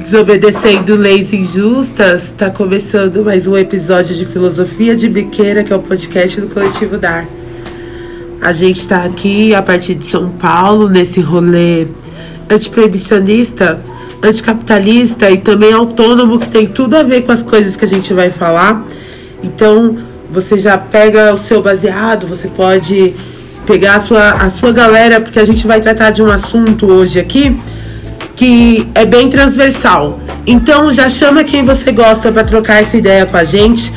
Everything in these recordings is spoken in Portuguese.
Desobedecendo leis injustas, está começando mais um episódio de Filosofia de Biqueira, que é o podcast do Coletivo Dar. A gente está aqui a partir de São Paulo, nesse rolê antiproibicionista, anticapitalista e também autônomo, que tem tudo a ver com as coisas que a gente vai falar. Então, você já pega o seu baseado, você pode pegar a sua, a sua galera, porque a gente vai tratar de um assunto hoje aqui que é bem transversal. Então já chama quem você gosta para trocar essa ideia com a gente.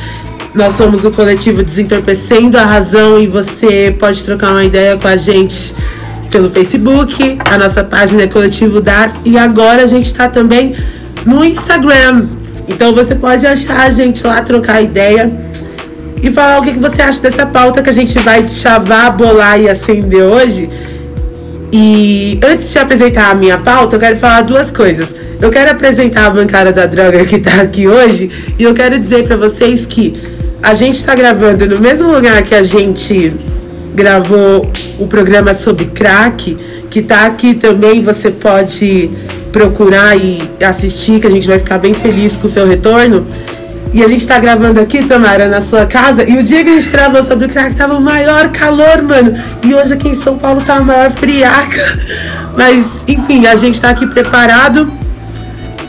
Nós somos o coletivo Desentorpecendo a Razão e você pode trocar uma ideia com a gente pelo Facebook, a nossa página é Coletivo Dar e agora a gente está também no Instagram. Então você pode achar a gente lá, trocar ideia e falar o que você acha dessa pauta que a gente vai chavar, bolar e acender hoje. E antes de apresentar a minha pauta, eu quero falar duas coisas. Eu quero apresentar a bancada da droga que está aqui hoje e eu quero dizer para vocês que a gente está gravando no mesmo lugar que a gente gravou o programa sobre crack, que está aqui também. Você pode procurar e assistir, que a gente vai ficar bem feliz com o seu retorno. E a gente tá gravando aqui, Tamara, na sua casa. E o dia que a gente gravou sobre o crack tava o maior calor, mano. E hoje aqui em São Paulo tá a maior friaca. Mas, enfim, a gente tá aqui preparado.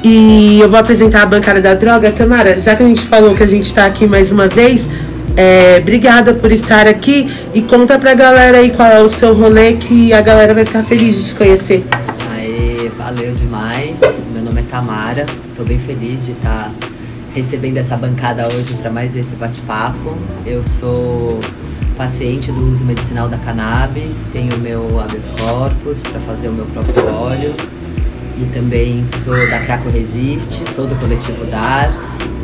E eu vou apresentar a bancada da droga. Tamara, já que a gente falou que a gente tá aqui mais uma vez, é, obrigada por estar aqui. E conta pra galera aí qual é o seu rolê, que a galera vai ficar feliz de te conhecer. Aê, valeu demais. Meu nome é Tamara. Tô bem feliz de estar. Tá recebendo essa bancada hoje para mais esse bate-papo. Eu sou paciente do uso medicinal da cannabis, tenho meu habeas corpus para fazer o meu próprio óleo. E também sou da Craco Resiste, sou do coletivo DAR,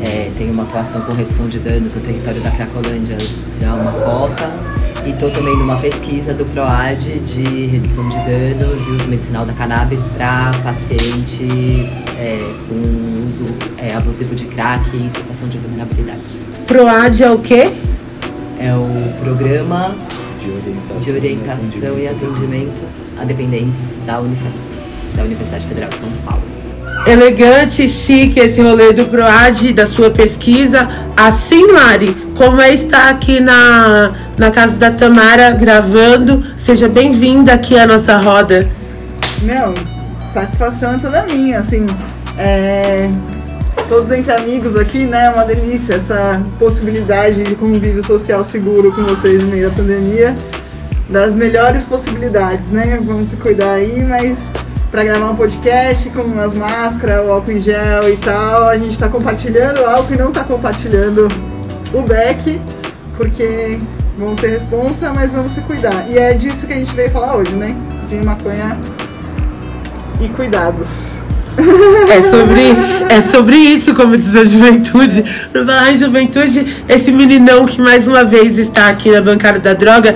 é, tenho uma atuação com redução de danos no território da Cracolândia já há uma cota e estou também numa pesquisa do PROAD de redução de danos e uso medicinal da cannabis para pacientes é, com uso é, abusivo de crack em situação de vulnerabilidade. PROAD é o quê? É o Programa de Orientação, de orientação e, atendimento. e Atendimento a Dependentes da Unifesp, da Universidade Federal de São Paulo elegante, chique esse rolê do PROAD, da sua pesquisa. Assim, Mari, como é estar aqui na, na casa da Tamara gravando, seja bem-vinda aqui à nossa roda. Meu, satisfação é toda minha, assim, é, todos entre amigos aqui, né, é uma delícia essa possibilidade de convívio social seguro com vocês no meio da pandemia, das melhores possibilidades, né, vamos se cuidar aí, mas para gravar um podcast com as máscaras, o álcool em gel e tal. A gente está compartilhando o álcool e não está compartilhando o beck, porque vamos ser responsa, mas vamos se cuidar. E é disso que a gente veio falar hoje, né? De maconha e cuidados. É sobre, é sobre isso, como diz a juventude. Em juventude, esse meninão que mais uma vez está aqui na bancada da droga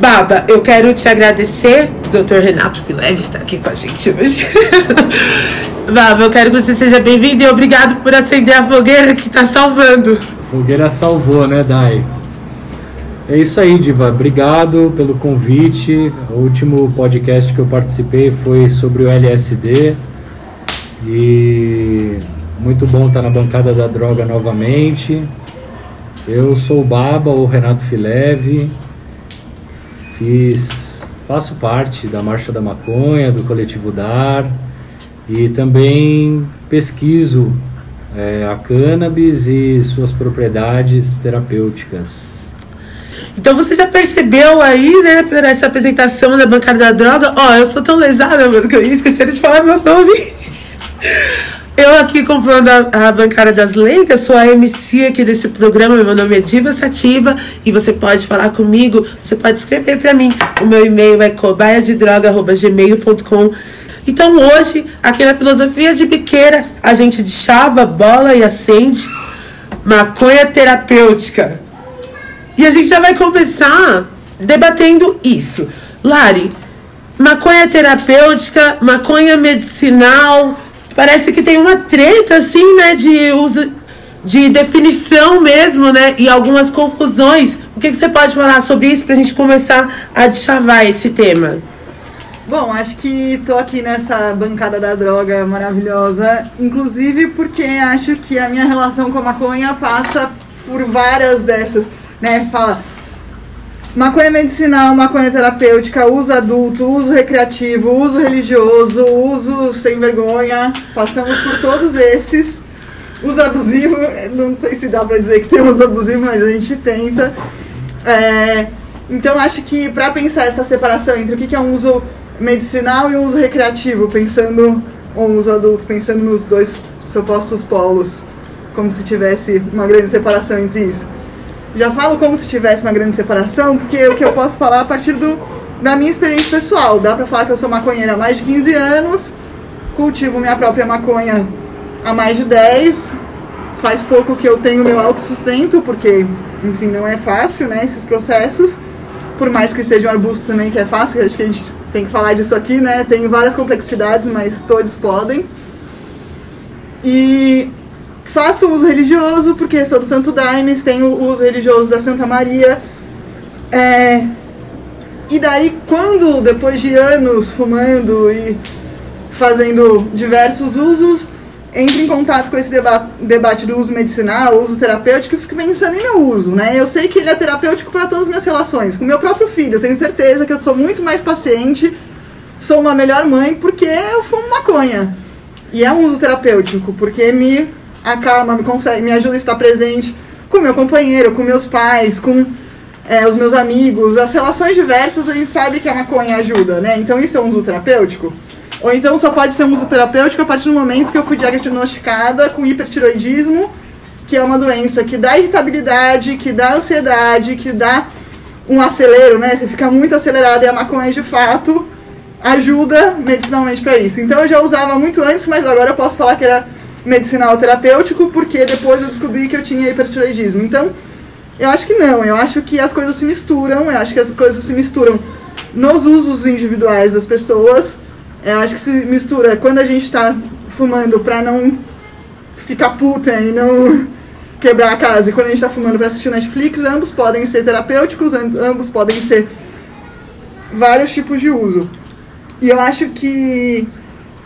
Baba, eu quero te agradecer. Dr. Renato Fileve está aqui com a gente hoje. Baba, eu quero que você seja bem-vindo e obrigado por acender a fogueira que está salvando. A fogueira salvou, né, Dai? É isso aí, Diva. Obrigado pelo convite. O último podcast que eu participei foi sobre o LSD. E muito bom estar na bancada da droga novamente. Eu sou o Baba, o Renato Fileve. Fiz, faço parte da Marcha da Maconha, do Coletivo Dar e também pesquiso é, a cannabis e suas propriedades terapêuticas. Então você já percebeu aí, né, por essa apresentação da bancada da droga? Ó, oh, eu sou tão lesada, mano, que eu ia esquecer de falar meu nome. Eu aqui comprando a, a bancária das leigas, sou a MC aqui desse programa, meu nome é Diva Sativa e você pode falar comigo, você pode escrever para mim. O meu e-mail é cobaiadedroga.gmail.com Então hoje, aqui na Filosofia de Biqueira, a gente chava, bola e acende maconha terapêutica. E a gente já vai começar debatendo isso. Lari, maconha terapêutica, maconha medicinal parece que tem uma treta, assim, né, de uso, de definição mesmo, né, e algumas confusões. O que, que você pode falar sobre isso para a gente começar a deschavar esse tema? Bom, acho que tô aqui nessa bancada da droga maravilhosa, inclusive porque acho que a minha relação com a maconha passa por várias dessas, né? Fala maconha medicinal, maconha terapêutica, uso adulto, uso recreativo, uso religioso, uso sem vergonha, passamos por todos esses. Uso abusivo, não sei se dá pra dizer que tem uso abusivo, mas a gente tenta. É, então acho que para pensar essa separação entre o que é um uso medicinal e um uso recreativo, pensando ou um uso adulto, pensando nos dois supostos polos, como se tivesse uma grande separação entre isso. Já falo como se tivesse uma grande separação, porque o que eu posso falar a partir do, da minha experiência pessoal. Dá pra falar que eu sou maconheira há mais de 15 anos, cultivo minha própria maconha há mais de 10. Faz pouco que eu tenho meu autossustento, porque, enfim, não é fácil, né, esses processos. Por mais que seja um arbusto também que é fácil, acho que a gente tem que falar disso aqui, né? Tem várias complexidades, mas todos podem. E faço uso religioso, porque sou do Santo Daime, tenho o uso religioso da Santa Maria. É, e daí, quando, depois de anos fumando e fazendo diversos usos, entro em contato com esse deba debate do uso medicinal, uso terapêutico, e fico pensando em meu uso, né? Eu sei que ele é terapêutico para todas as minhas relações. Com meu próprio filho, eu tenho certeza que eu sou muito mais paciente, sou uma melhor mãe, porque eu fumo maconha. E é um uso terapêutico, porque me acalma, me, consegue, me ajuda a estar presente com meu companheiro, com meus pais, com é, os meus amigos, as relações diversas, a gente sabe que a maconha ajuda, né? Então isso é um uso terapêutico. Ou então só pode ser um uso terapêutico a partir do momento que eu fui diagnosticada com hipertiroidismo, que é uma doença que dá irritabilidade, que dá ansiedade, que dá um acelero, né? Você fica muito acelerado e a maconha de fato ajuda medicinalmente para isso. Então eu já usava muito antes, mas agora eu posso falar que era medicinal terapêutico porque depois eu descobri que eu tinha hipertiroidismo. Então, eu acho que não, eu acho que as coisas se misturam, eu acho que as coisas se misturam nos usos individuais das pessoas eu acho que se mistura quando a gente está fumando para não ficar puta e não quebrar a casa, e quando a gente está fumando para assistir Netflix, ambos podem ser terapêuticos, ambos podem ser vários tipos de uso. E eu acho que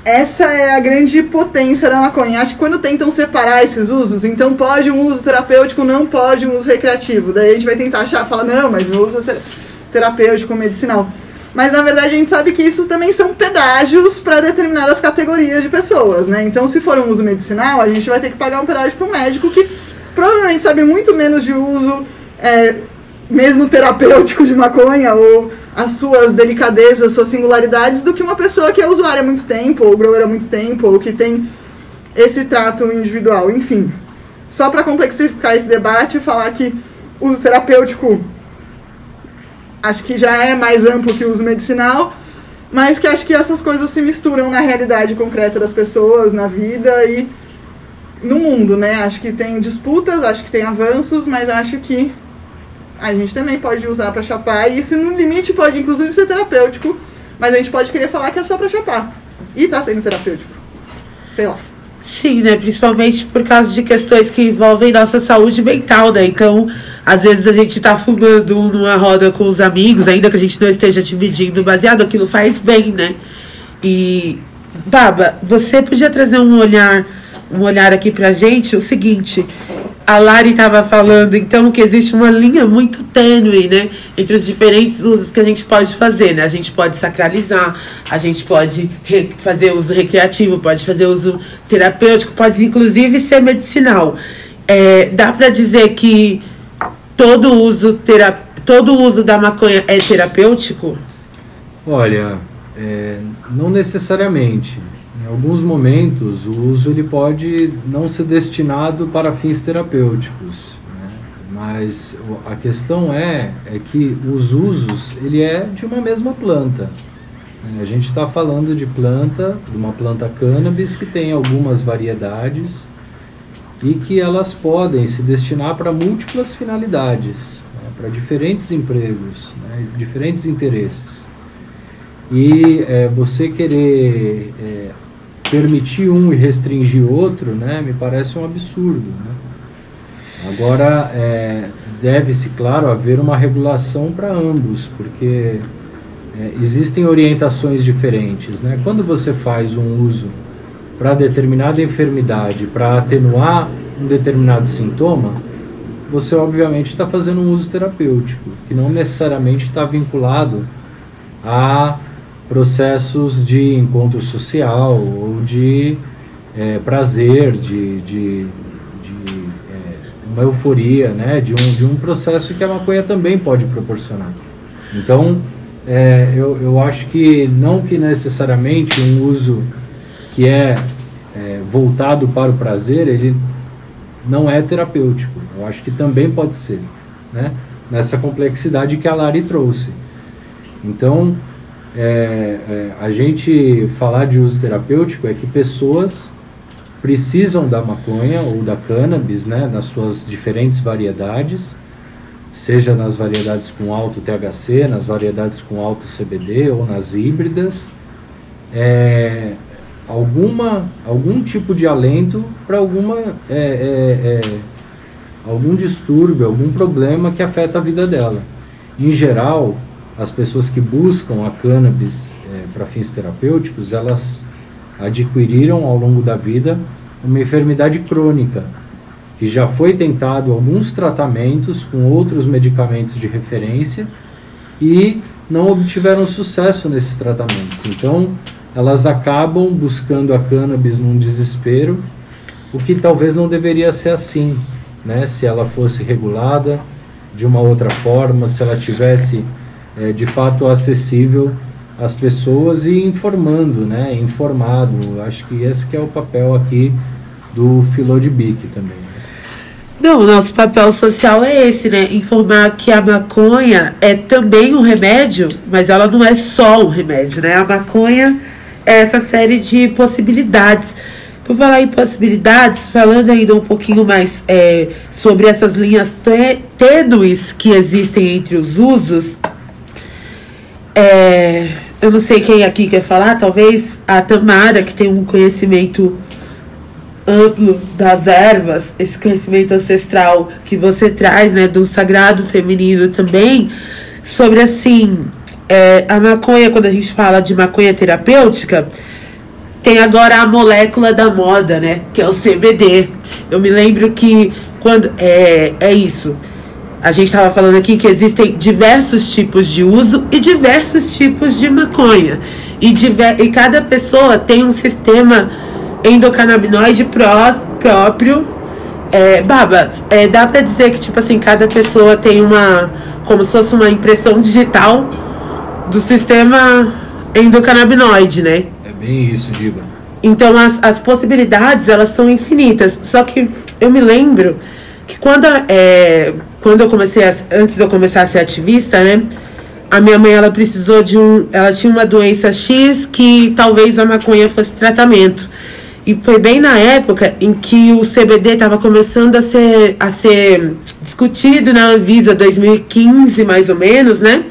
essa é a grande potência da maconha. Acho que quando tentam separar esses usos, então pode um uso terapêutico, não pode um uso recreativo. Daí a gente vai tentar achar, falar, não, mas o uso terapêutico, medicinal. Mas na verdade a gente sabe que isso também são pedágios para determinadas categorias de pessoas, né? Então se for um uso medicinal, a gente vai ter que pagar um pedágio para um médico que provavelmente sabe muito menos de uso, é, mesmo terapêutico de maconha ou as suas delicadezas, suas singularidades, do que uma pessoa que é usuária há muito tempo, ou grower há muito tempo, ou que tem esse trato individual, enfim. Só para complexificar esse debate, falar que uso terapêutico acho que já é mais amplo que o uso medicinal, mas que acho que essas coisas se misturam na realidade concreta das pessoas, na vida e no mundo, né? Acho que tem disputas, acho que tem avanços, mas acho que a gente também pode usar para chapar, e isso no limite pode inclusive ser terapêutico, mas a gente pode querer falar que é só para chapar. E tá sendo terapêutico. Sei lá. Sim, né? Principalmente por causa de questões que envolvem nossa saúde mental, né? Então, às vezes a gente tá fumando numa roda com os amigos, ainda que a gente não esteja dividindo baseado, aquilo faz bem, né? E, Baba, você podia trazer um olhar, um olhar aqui pra gente, o seguinte, a Lari estava falando, então, que existe uma linha muito tênue, né? Entre os diferentes usos que a gente pode fazer, né? A gente pode sacralizar, a gente pode fazer uso recreativo, pode fazer uso terapêutico, pode inclusive ser medicinal. É, dá para dizer que todo uso, todo uso da maconha é terapêutico? Olha, é, não necessariamente. Alguns momentos, o uso ele pode não ser destinado para fins terapêuticos, né? mas a questão é, é que os usos ele é de uma mesma planta. A gente está falando de planta, de uma planta cannabis que tem algumas variedades e que elas podem se destinar para múltiplas finalidades, né, para diferentes empregos, né, diferentes interesses. E é, você querer é, permitir um e restringir outro, né, me parece um absurdo. Né? Agora, é, deve-se, claro, haver uma regulação para ambos, porque é, existem orientações diferentes. Né? Quando você faz um uso para determinada enfermidade, para atenuar um determinado sintoma, você obviamente está fazendo um uso terapêutico, que não necessariamente está vinculado a processos de encontro social ou de é, prazer, de, de, de é, uma euforia, né? de, um, de um processo que a maconha também pode proporcionar. Então, é, eu, eu acho que não que necessariamente um uso que é, é voltado para o prazer, ele não é terapêutico. Eu acho que também pode ser, né? nessa complexidade que a Lari trouxe. Então, é, é, a gente falar de uso terapêutico é que pessoas precisam da maconha ou da cannabis, né, nas suas diferentes variedades, seja nas variedades com alto THC, nas variedades com alto CBD ou nas híbridas, é, alguma, algum tipo de alento para alguma é, é, é, algum distúrbio, algum problema que afeta a vida dela. Em geral, as pessoas que buscam a cannabis é, para fins terapêuticos, elas adquiriram ao longo da vida uma enfermidade crônica, que já foi tentado alguns tratamentos com outros medicamentos de referência e não obtiveram sucesso nesses tratamentos. Então, elas acabam buscando a cannabis num desespero, o que talvez não deveria ser assim, né? Se ela fosse regulada de uma outra forma, se ela tivesse é, de fato acessível às pessoas e informando, né? Informado. Acho que esse que é o papel aqui do Filô de Bic também. Não, o nosso papel social é esse, né? Informar que a maconha é também um remédio, mas ela não é só um remédio, né? A maconha é essa série de possibilidades. Por falar em possibilidades, falando ainda um pouquinho mais é, sobre essas linhas tênues que existem entre os usos, é, eu não sei quem aqui quer falar, talvez a Tamara, que tem um conhecimento amplo das ervas, esse conhecimento ancestral que você traz, né, do sagrado feminino também, sobre assim, é, a maconha, quando a gente fala de maconha terapêutica, tem agora a molécula da moda, né, que é o CBD. Eu me lembro que quando é, é isso a gente estava falando aqui que existem diversos tipos de uso e diversos tipos de maconha. E, diver, e cada pessoa tem um sistema endocannabinoide pró, próprio. É, Baba, é, dá para dizer que, tipo assim, cada pessoa tem uma. como se fosse uma impressão digital do sistema endocannabinoide, né? É bem isso, Diva. Então as, as possibilidades elas são infinitas. Só que eu me lembro que quando é, quando eu comecei a, antes de eu começar a ser ativista, né? A minha mãe ela precisou de um, ela tinha uma doença X que talvez a maconha fosse tratamento. E foi bem na época em que o CBD estava começando a ser, a ser discutido na Anvisa 2015, mais ou menos, né?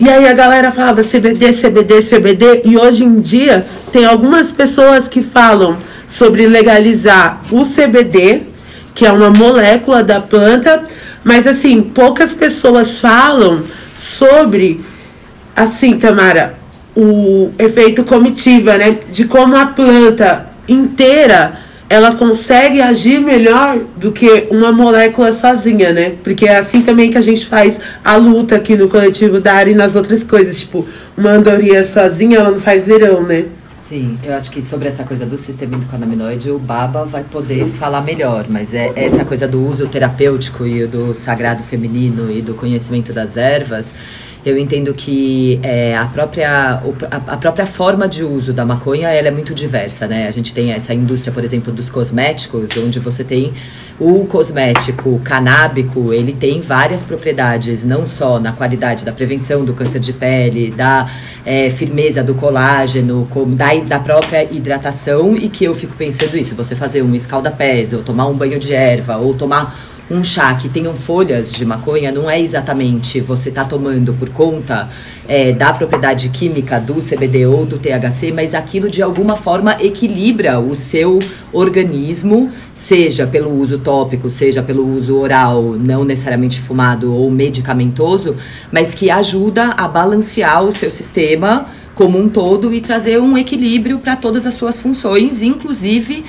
E aí a galera falava CBD, CBD, CBD. E hoje em dia tem algumas pessoas que falam sobre legalizar o CBD, que é uma molécula da planta, mas assim, poucas pessoas falam sobre, assim, Tamara, o efeito comitiva, né? De como a planta inteira ela consegue agir melhor do que uma molécula sozinha, né? Porque é assim também que a gente faz a luta aqui no coletivo da área e nas outras coisas. Tipo, uma andorinha sozinha, ela não faz verão, né? Sim, eu acho que sobre essa coisa do sistema endocannabinoide o Baba vai poder falar melhor, mas é essa coisa do uso terapêutico e do sagrado feminino e do conhecimento das ervas, eu entendo que é, a, própria, a, própria forma de uso da maconha ela é muito diversa, né? A gente tem essa indústria, por exemplo, dos cosméticos, onde você tem o cosmético canábico, ele tem várias propriedades, não só na qualidade da prevenção do câncer de pele, da é, firmeza do colágeno, como da, da própria hidratação, e que eu fico pensando isso, você fazer um escalda-pés, ou tomar um banho de erva, ou tomar um chá que tenham folhas de maconha não é exatamente você tá tomando por conta é, da propriedade química do CBD ou do THC, mas aquilo de alguma forma equilibra o seu organismo, seja pelo uso tópico, seja pelo uso oral, não necessariamente fumado ou medicamentoso, mas que ajuda a balancear o seu sistema como um todo e trazer um equilíbrio para todas as suas funções, inclusive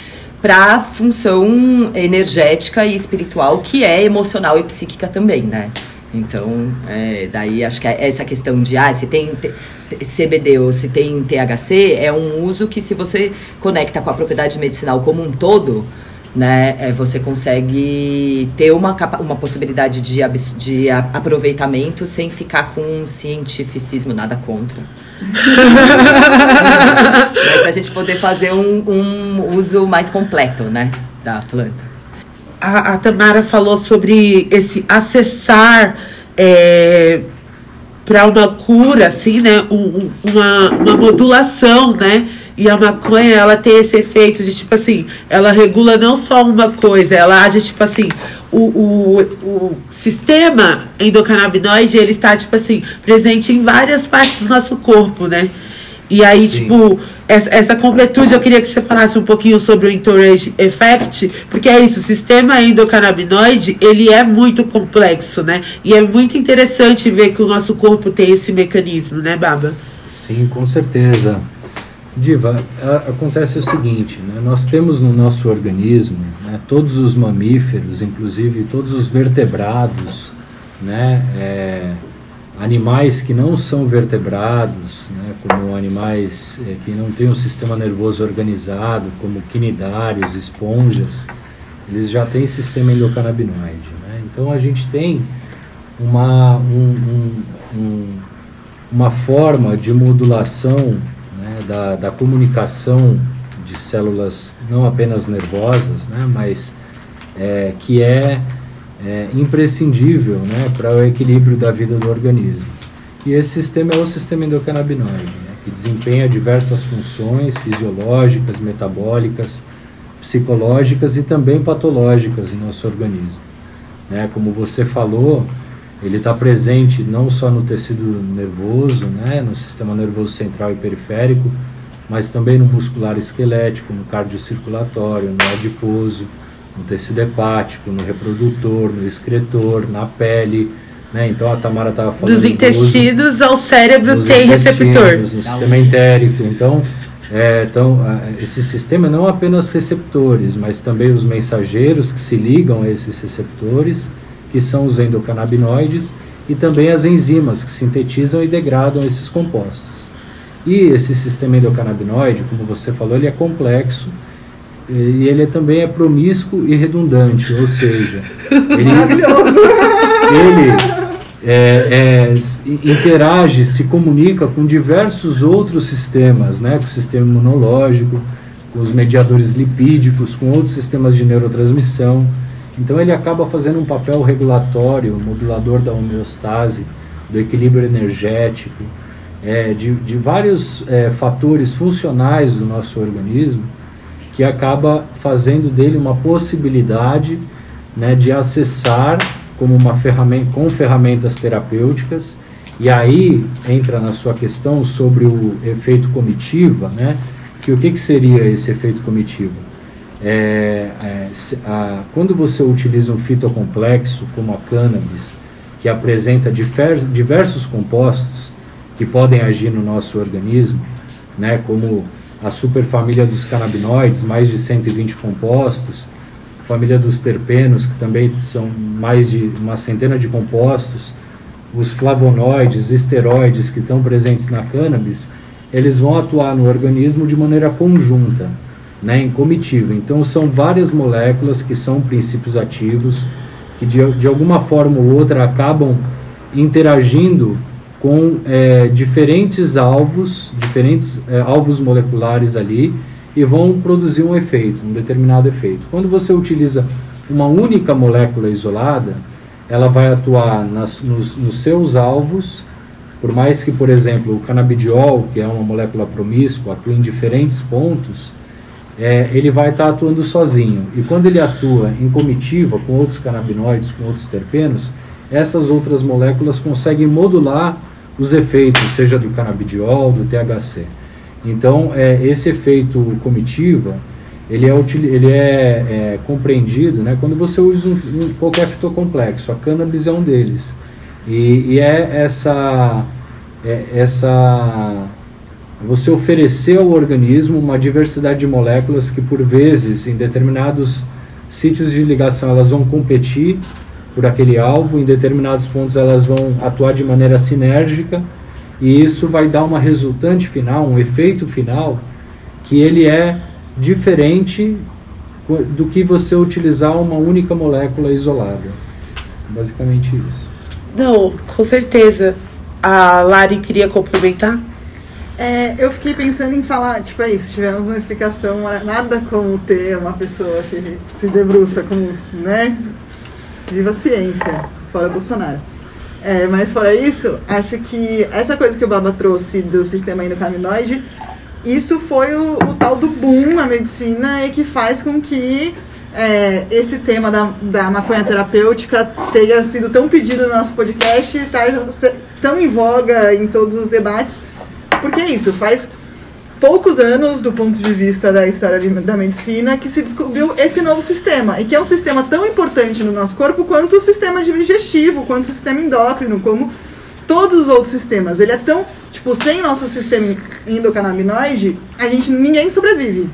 para a função energética e espiritual, que é emocional e psíquica também, né? Então, é, daí acho que é essa questão de ah, se tem CBD ou se tem THC é um uso que se você conecta com a propriedade medicinal como um todo, né, é, você consegue ter uma, uma possibilidade de, de aproveitamento sem ficar com um cientificismo, nada contra. Mas pra gente poder fazer um, um uso mais completo, né, da planta a, a Tamara falou sobre esse acessar é, para uma cura, assim, né? Um, uma, uma modulação, né? E a maconha, ela tem esse efeito de, tipo assim, ela regula não só uma coisa, ela age, tipo assim, o, o, o sistema endocannabinoide, ele está, tipo assim, presente em várias partes do nosso corpo, né? E aí, Sim. tipo, essa, essa, completude, eu queria que você falasse um pouquinho sobre o entourage effect, porque é isso, o sistema endocannabinoide, ele é muito complexo, né? E é muito interessante ver que o nosso corpo tem esse mecanismo, né, Baba? Sim, com certeza. Diva, acontece o seguinte, né? nós temos no nosso organismo né, todos os mamíferos, inclusive todos os vertebrados, né, é, animais que não são vertebrados, né, como animais é, que não têm um sistema nervoso organizado, como quinidários, esponjas, eles já têm sistema endocannabinoide. Né? Então a gente tem uma, um, um, um, uma forma de modulação né, da, da comunicação de células não apenas nervosas, né, mas é, que é é, imprescindível né, para o equilíbrio da vida do organismo. E esse sistema é o sistema endocannabinoide, né, que desempenha diversas funções fisiológicas, metabólicas, psicológicas e também patológicas em nosso organismo. Né, como você falou, ele está presente não só no tecido nervoso, né, no sistema nervoso central e periférico, mas também no muscular esquelético, no cardiocirculatório, no adiposo, no tecido hepático, no reprodutor, no excretor, na pele. Né? Então a Tamara estava falando. Dos intestinos ao cérebro tem receptor. No sistema entérico. Então, é, então, esse sistema não apenas receptores, mas também os mensageiros que se ligam a esses receptores, que são os endocannabinoides, e também as enzimas que sintetizam e degradam esses compostos. E esse sistema endocannabinoide, como você falou, ele é complexo e ele também é promíscuo e redundante, ou seja, ele, ele é, é, interage, se comunica com diversos outros sistemas, né, com o sistema imunológico, com os mediadores lipídicos, com outros sistemas de neurotransmissão. Então ele acaba fazendo um papel regulatório, modulador da homeostase, do equilíbrio energético, é, de, de vários é, fatores funcionais do nosso organismo que acaba fazendo dele uma possibilidade né, de acessar como uma ferramenta com ferramentas terapêuticas e aí entra na sua questão sobre o efeito comitiva, né? Que o que, que seria esse efeito comitiva? É, é, a, quando você utiliza um fitocomplexo como a cannabis, que apresenta difer, diversos compostos que podem agir no nosso organismo, né? Como a superfamília dos canabinoides, mais de 120 compostos, família dos terpenos, que também são mais de uma centena de compostos, os flavonoides, esteroides que estão presentes na cannabis, eles vão atuar no organismo de maneira conjunta, né, em comitiva. Então são várias moléculas que são princípios ativos que de, de alguma forma ou outra acabam interagindo com é, diferentes alvos, diferentes é, alvos moleculares ali e vão produzir um efeito, um determinado efeito. Quando você utiliza uma única molécula isolada, ela vai atuar nas, nos, nos seus alvos, por mais que, por exemplo, o canabidiol, que é uma molécula promíscua, atue em diferentes pontos, é, ele vai estar tá atuando sozinho. E quando ele atua em comitiva com outros canabinoides, com outros terpenos, essas outras moléculas conseguem modular os efeitos, seja do canabidiol, do THC. Então, é, esse efeito comitiva, ele é, ele é, é compreendido né, quando você usa um, um, qualquer fitocomplexo. A cannabis é um deles. E, e é essa, é essa você oferecer ao organismo uma diversidade de moléculas que por vezes em determinados sítios de ligação elas vão competir por aquele alvo, em determinados pontos elas vão atuar de maneira sinérgica e isso vai dar uma resultante final, um efeito final que ele é diferente do que você utilizar uma única molécula isolada. Basicamente isso. Não, com certeza. A Lari queria complementar? É, eu fiquei pensando em falar, tipo, é isso, tivemos uma explicação, nada como ter uma pessoa que se debruça com isso, né? Viva a ciência, fora Bolsonaro. É, mas fora isso, acho que essa coisa que o Baba trouxe do sistema endocannabinoide, isso foi o, o, tal do boom na medicina e que faz com que é, esse tema da, da maconha terapêutica tenha sido tão pedido no nosso podcast, está tão em voga em todos os debates, porque é isso, faz poucos anos, do ponto de vista da história de, da medicina, que se descobriu esse novo sistema, e que é um sistema tão importante no nosso corpo quanto o sistema digestivo, quanto o sistema endócrino, como todos os outros sistemas. Ele é tão, tipo, sem nosso sistema endocannabinoide, a gente, ninguém sobrevive.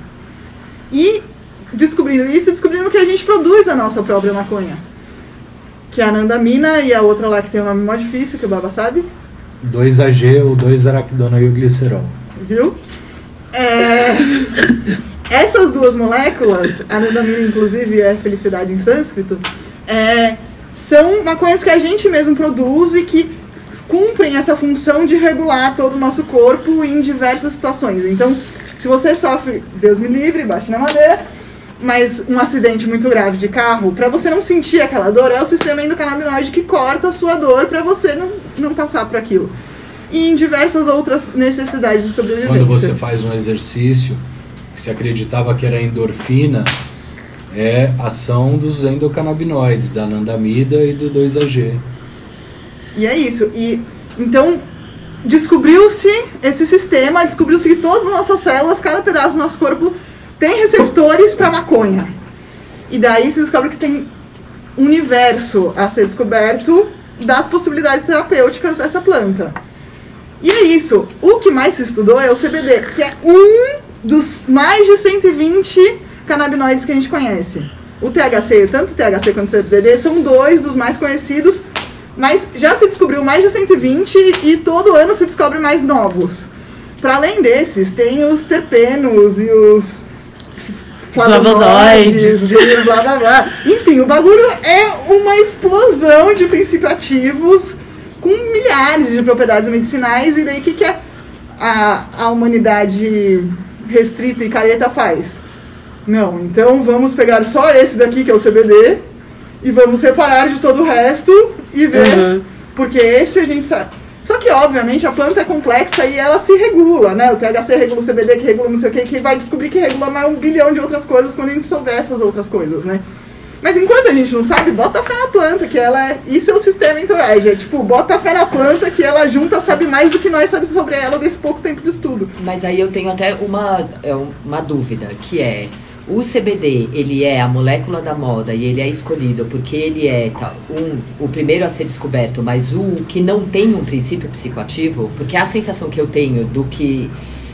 E descobrindo isso, descobrindo que a gente produz a nossa própria maconha. Que é a anandamina e a outra lá que tem um nome mais difícil, que o Baba sabe. 2-AG ou 2-araquidonoilglicerol. Viu? É, essas duas moléculas, anandamina inclusive é felicidade em sânscrito, é, são maconhas que a gente mesmo produz e que cumprem essa função de regular todo o nosso corpo em diversas situações. Então, se você sofre, Deus me livre, bate na madeira, mas um acidente muito grave de carro, para você não sentir aquela dor, é o sistema endocannabinoide que corta a sua dor para você não, não passar por aquilo e em diversas outras necessidades de sobrevivência. Quando você faz um exercício, que se acreditava que era endorfina, é ação dos endocannabinoides, da anandamida e do 2-AG. E é isso. E então descobriu-se esse sistema, descobriu-se que todas as nossas células, cada pedaço do nosso corpo tem receptores para maconha. E daí se descobre que tem um universo a ser descoberto das possibilidades terapêuticas dessa planta. E é isso. O que mais se estudou é o CBD, que é um dos mais de 120 canabinoides que a gente conhece. O THC, tanto o THC quanto o CBD, são dois dos mais conhecidos, mas já se descobriu mais de 120 e todo ano se descobre mais novos. Para além desses, tem os terpenos e os flavonoides, e blá blá blá. Enfim, o bagulho é uma explosão de princípios ativos com milhares de propriedades medicinais, e daí o que, que a, a, a humanidade restrita e careta faz? Não, então vamos pegar só esse daqui, que é o CBD, e vamos separar de todo o resto e ver, uhum. porque esse a gente sabe. Só que, obviamente, a planta é complexa e ela se regula, né? O THC regula o CBD, que regula não sei o que, que vai descobrir que regula mais um bilhão de outras coisas quando a gente souber essas outras coisas, né? Mas enquanto a gente não sabe, bota fé na planta, que ela é. Isso é o sistema entourage. É tipo, bota fé na planta que ela junta sabe mais do que nós sabemos sobre ela desse pouco tempo de estudo. Mas aí eu tenho até uma, é uma dúvida, que é. O CBD, ele é a molécula da moda e ele é escolhido porque ele é tá, um, o primeiro a ser descoberto, mas o que não tem um princípio psicoativo, porque a sensação que eu tenho do que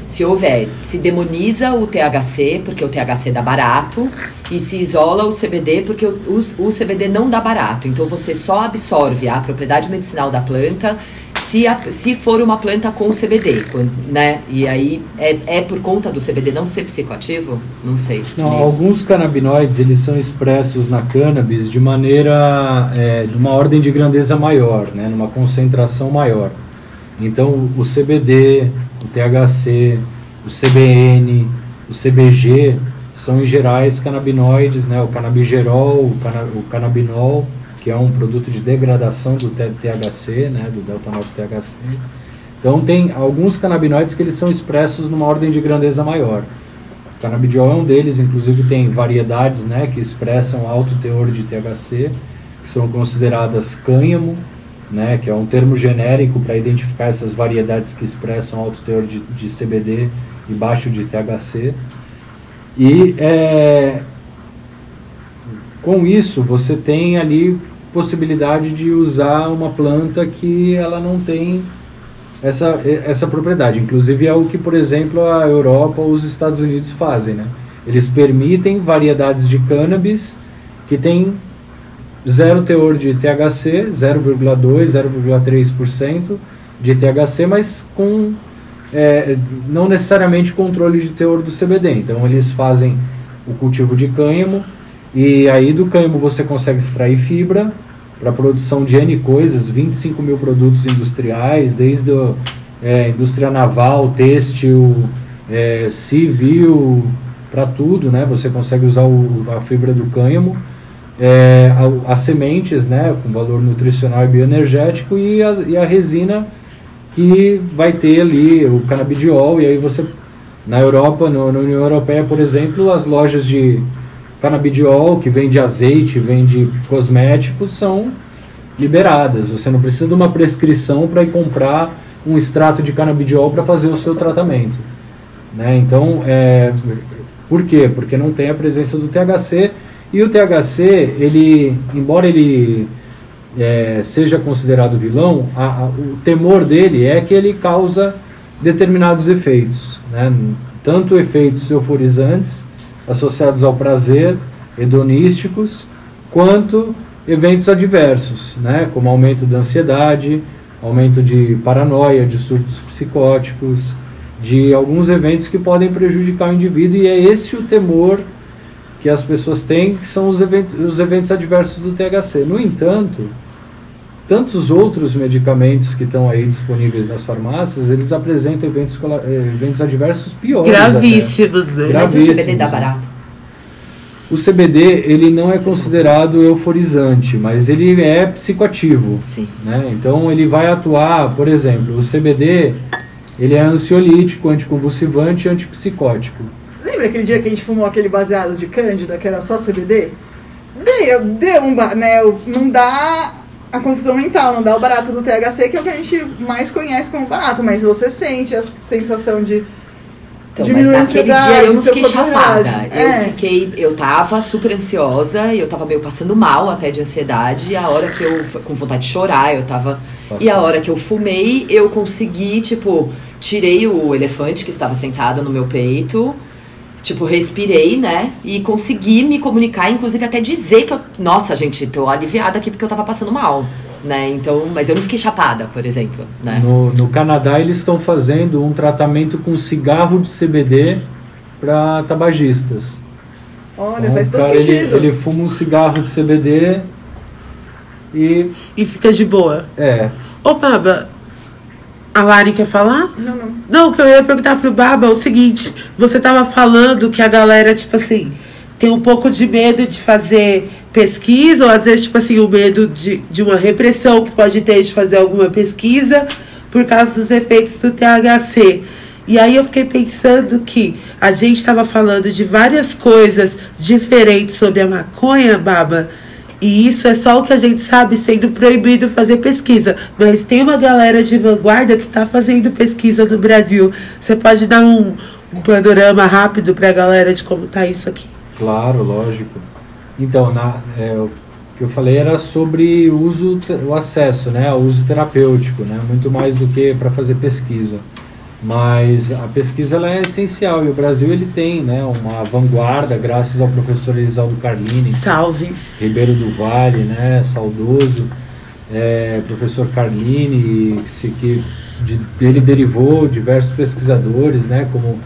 se houver, se demoniza o THC porque o THC dá barato e se isola o CBD porque o, o, o, CBD não dá barato. Então você só absorve a propriedade medicinal da planta se, a, se for uma planta com CBD, né? E aí é, é por conta do CBD não ser psicoativo? Não sei. Não, alguns canabinoides eles são expressos na cannabis de maneira, é, de uma ordem de grandeza maior, né? Numa concentração maior. Então o CBD, o THC, o CBN, o CBG são em gerais canabinoides, né? O canabigerol, o, cana o canabinol, que é um produto de degradação do THC, né? Do delta 9 THC. Então tem alguns canabinoides que eles são expressos numa ordem de grandeza maior. O canabidiol é um deles, inclusive tem variedades né, que expressam alto teor de THC, que são consideradas cânhamo, né, que é um termo genérico para identificar essas variedades que expressam alto teor de, de CBD e baixo de THC. E é, com isso você tem ali possibilidade de usar uma planta que ela não tem essa, essa propriedade. Inclusive é o que, por exemplo, a Europa ou os Estados Unidos fazem. Né? Eles permitem variedades de cannabis que têm zero teor de THC, 0,2, 0,3% de THC, mas com é, não necessariamente controle de teor do CBD. Então eles fazem o cultivo de cânhamo e aí do cânhamo você consegue extrair fibra para produção de N coisas, 25 mil produtos industriais, desde a é, indústria naval, têxtil, é, civil, para tudo, né? Você consegue usar o, a fibra do cânhamo, é, as sementes, né? Com valor nutricional e bioenergético e a, e a resina que vai ter ali o canabidiol e aí você na Europa, no, na União Europeia, por exemplo, as lojas de canabidiol que vende azeite, vende cosméticos são liberadas. Você não precisa de uma prescrição para ir comprar um extrato de canabidiol para fazer o seu tratamento. Né? Então, é, por quê? Porque não tem a presença do THC e o THC, ele, embora ele é, seja considerado vilão, a, a, o temor dele é que ele causa determinados efeitos, né? tanto efeitos euforizantes associados ao prazer, hedonísticos, quanto eventos adversos, né? como aumento da ansiedade, aumento de paranoia, de surtos psicóticos, de alguns eventos que podem prejudicar o indivíduo, e é esse o temor que as pessoas têm, que são os eventos, os eventos adversos do THC. No entanto, tantos outros medicamentos que estão aí disponíveis nas farmácias, eles apresentam eventos, eh, eventos adversos piores. Gravíssimos, né? Mas o CBD dá barato. O CBD ele não é considerado euforizante, mas ele é psicoativo. Sim. Né? Então ele vai atuar, por exemplo, o CBD ele é ansiolítico, anticonvulsivante e antipsicótico. Lembra aquele dia que a gente fumou aquele baseado de Cândida, que era só CBD? Deu, deu um, né, não dá a confusão mental, não dá o barato do THC, que é o que a gente mais conhece como barato, mas você sente a sensação de então, mas naquele dia eu não fiquei chapada. É. Eu fiquei, eu tava super ansiosa, eu tava meio passando mal até de ansiedade, e a hora que eu com vontade de chorar, eu tava e a hora que eu fumei, eu consegui, tipo, tirei o elefante que estava sentado no meu peito, tipo, respirei, né? E consegui me comunicar, inclusive até dizer que eu, nossa, gente, tô aliviada aqui porque eu tava passando mal. Né? Então, mas eu não fiquei chapada, por exemplo. Né? No, no Canadá eles estão fazendo um tratamento com cigarro de CBD para tabagistas. Olha, então, faz todo cara, ele, ele fuma um cigarro de CBD e. E fica de boa. É. Ô, Baba, a Lari quer falar? Não, não. Não, o que eu ia perguntar pro Baba é o seguinte: você tava falando que a galera, tipo assim, tem um pouco de medo de fazer pesquisa, ou às vezes, tipo assim, o medo de, de uma repressão que pode ter de fazer alguma pesquisa por causa dos efeitos do THC. E aí eu fiquei pensando que a gente estava falando de várias coisas diferentes sobre a maconha, Baba, e isso é só o que a gente sabe sendo proibido fazer pesquisa. Mas tem uma galera de vanguarda que está fazendo pesquisa no Brasil. Você pode dar um, um panorama rápido para a galera de como está isso aqui? Claro, lógico. Então, na, é, o que eu falei era sobre uso, o acesso, né, o uso terapêutico, né, muito mais do que para fazer pesquisa. Mas a pesquisa ela é essencial e o Brasil ele tem né, uma vanguarda graças ao professor Elisaldo Carlini. Salve! Ribeiro do Vale, né, saudoso. É, professor Carlini, que de, ele derivou diversos pesquisadores, né, como o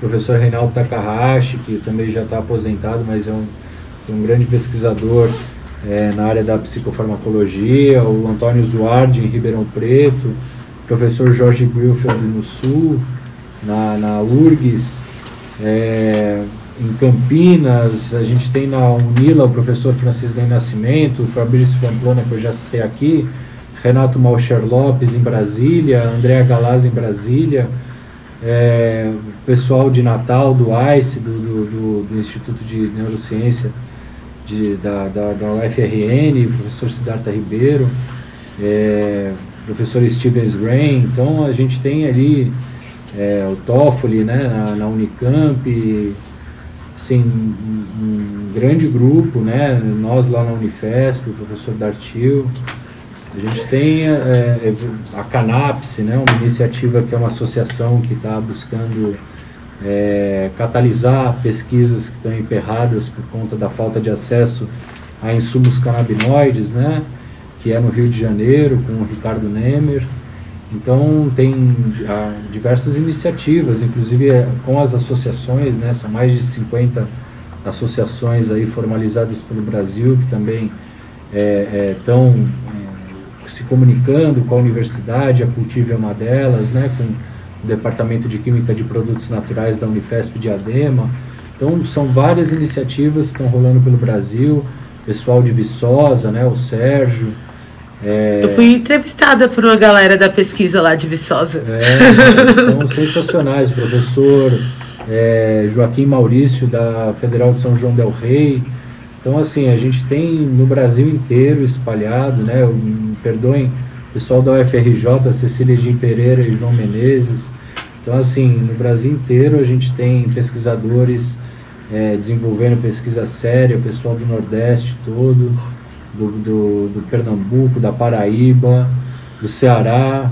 professor Reinaldo Takahashi, que também já está aposentado, mas é um, um grande pesquisador é, na área da psicofarmacologia, o Antônio Zuardi em Ribeirão Preto, professor Jorge Guilfeld no Sul, na, na URGS, é, em Campinas, a gente tem na Unila o professor Francisco Nascimento, Fabrício Pamplona, que eu já citei aqui, Renato Malcher Lopes em Brasília, Andréa Galaz em Brasília, é, pessoal de Natal, do ICE, do, do, do, Instituto de Neurociência de, da, da, da UFRN, professor Siddhartha Ribeiro, é, professor Stevens Rain. Então a gente tem ali é, o Toffoli né, na, na Unicamp, assim, um, um, grande grupo, né, nós lá na Unifesp, o professor Dartil. A gente tem é, é, a Canapse, né, uma iniciativa que é uma associação que está buscando é, catalisar pesquisas que estão emperradas por conta da falta de acesso a insumos canabinoides, né, que é no Rio de Janeiro, com o Ricardo Nemer. Então tem ah, diversas iniciativas, inclusive é, com as associações, né, são mais de 50 associações aí formalizadas pelo Brasil que também estão é, é, se comunicando com a universidade, a Cultive é uma delas, né, com o Departamento de Química de Produtos Naturais da Unifesp de Adema. Então são várias iniciativas que estão rolando pelo Brasil, pessoal de Viçosa, né, o Sérgio, é... Eu fui entrevistada por uma galera da pesquisa lá de Viçosa. É, são sensacionais. Professor é, Joaquim Maurício, da Federal de São João Del Rei. Então, assim, a gente tem no Brasil inteiro espalhado, né? Me perdoem, o pessoal da UFRJ, Cecília Jim Pereira e João Menezes. Então, assim, no Brasil inteiro a gente tem pesquisadores é, desenvolvendo pesquisa séria, o pessoal do Nordeste todo do, do, do Pernambuco, da Paraíba, do Ceará,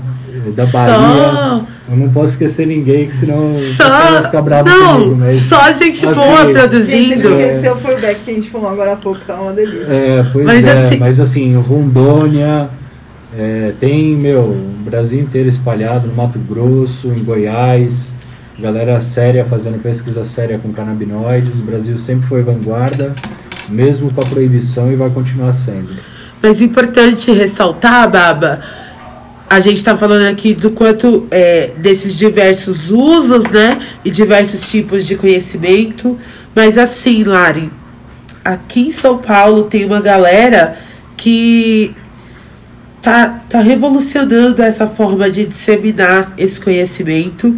da Bahia. Só... Eu não posso esquecer ninguém, que senão só... vai ficar bravo não, comigo. Mas, só gente assim, boa produzindo. Quem esqueceu foi o Beck que a gente falou agora há pouco, tá uma delícia. É, pois mas é, assim... mas assim, Rondônia, é, tem, meu, o Brasil inteiro espalhado, no Mato Grosso, em Goiás, galera séria fazendo pesquisa séria com canabinoides, o Brasil sempre foi vanguarda mesmo com a proibição e vai continuar sendo. Mas importante ressaltar, Baba, a gente está falando aqui do quanto é, desses diversos usos, né? E diversos tipos de conhecimento. Mas assim, Lari, aqui em São Paulo tem uma galera que tá, tá revolucionando essa forma de disseminar esse conhecimento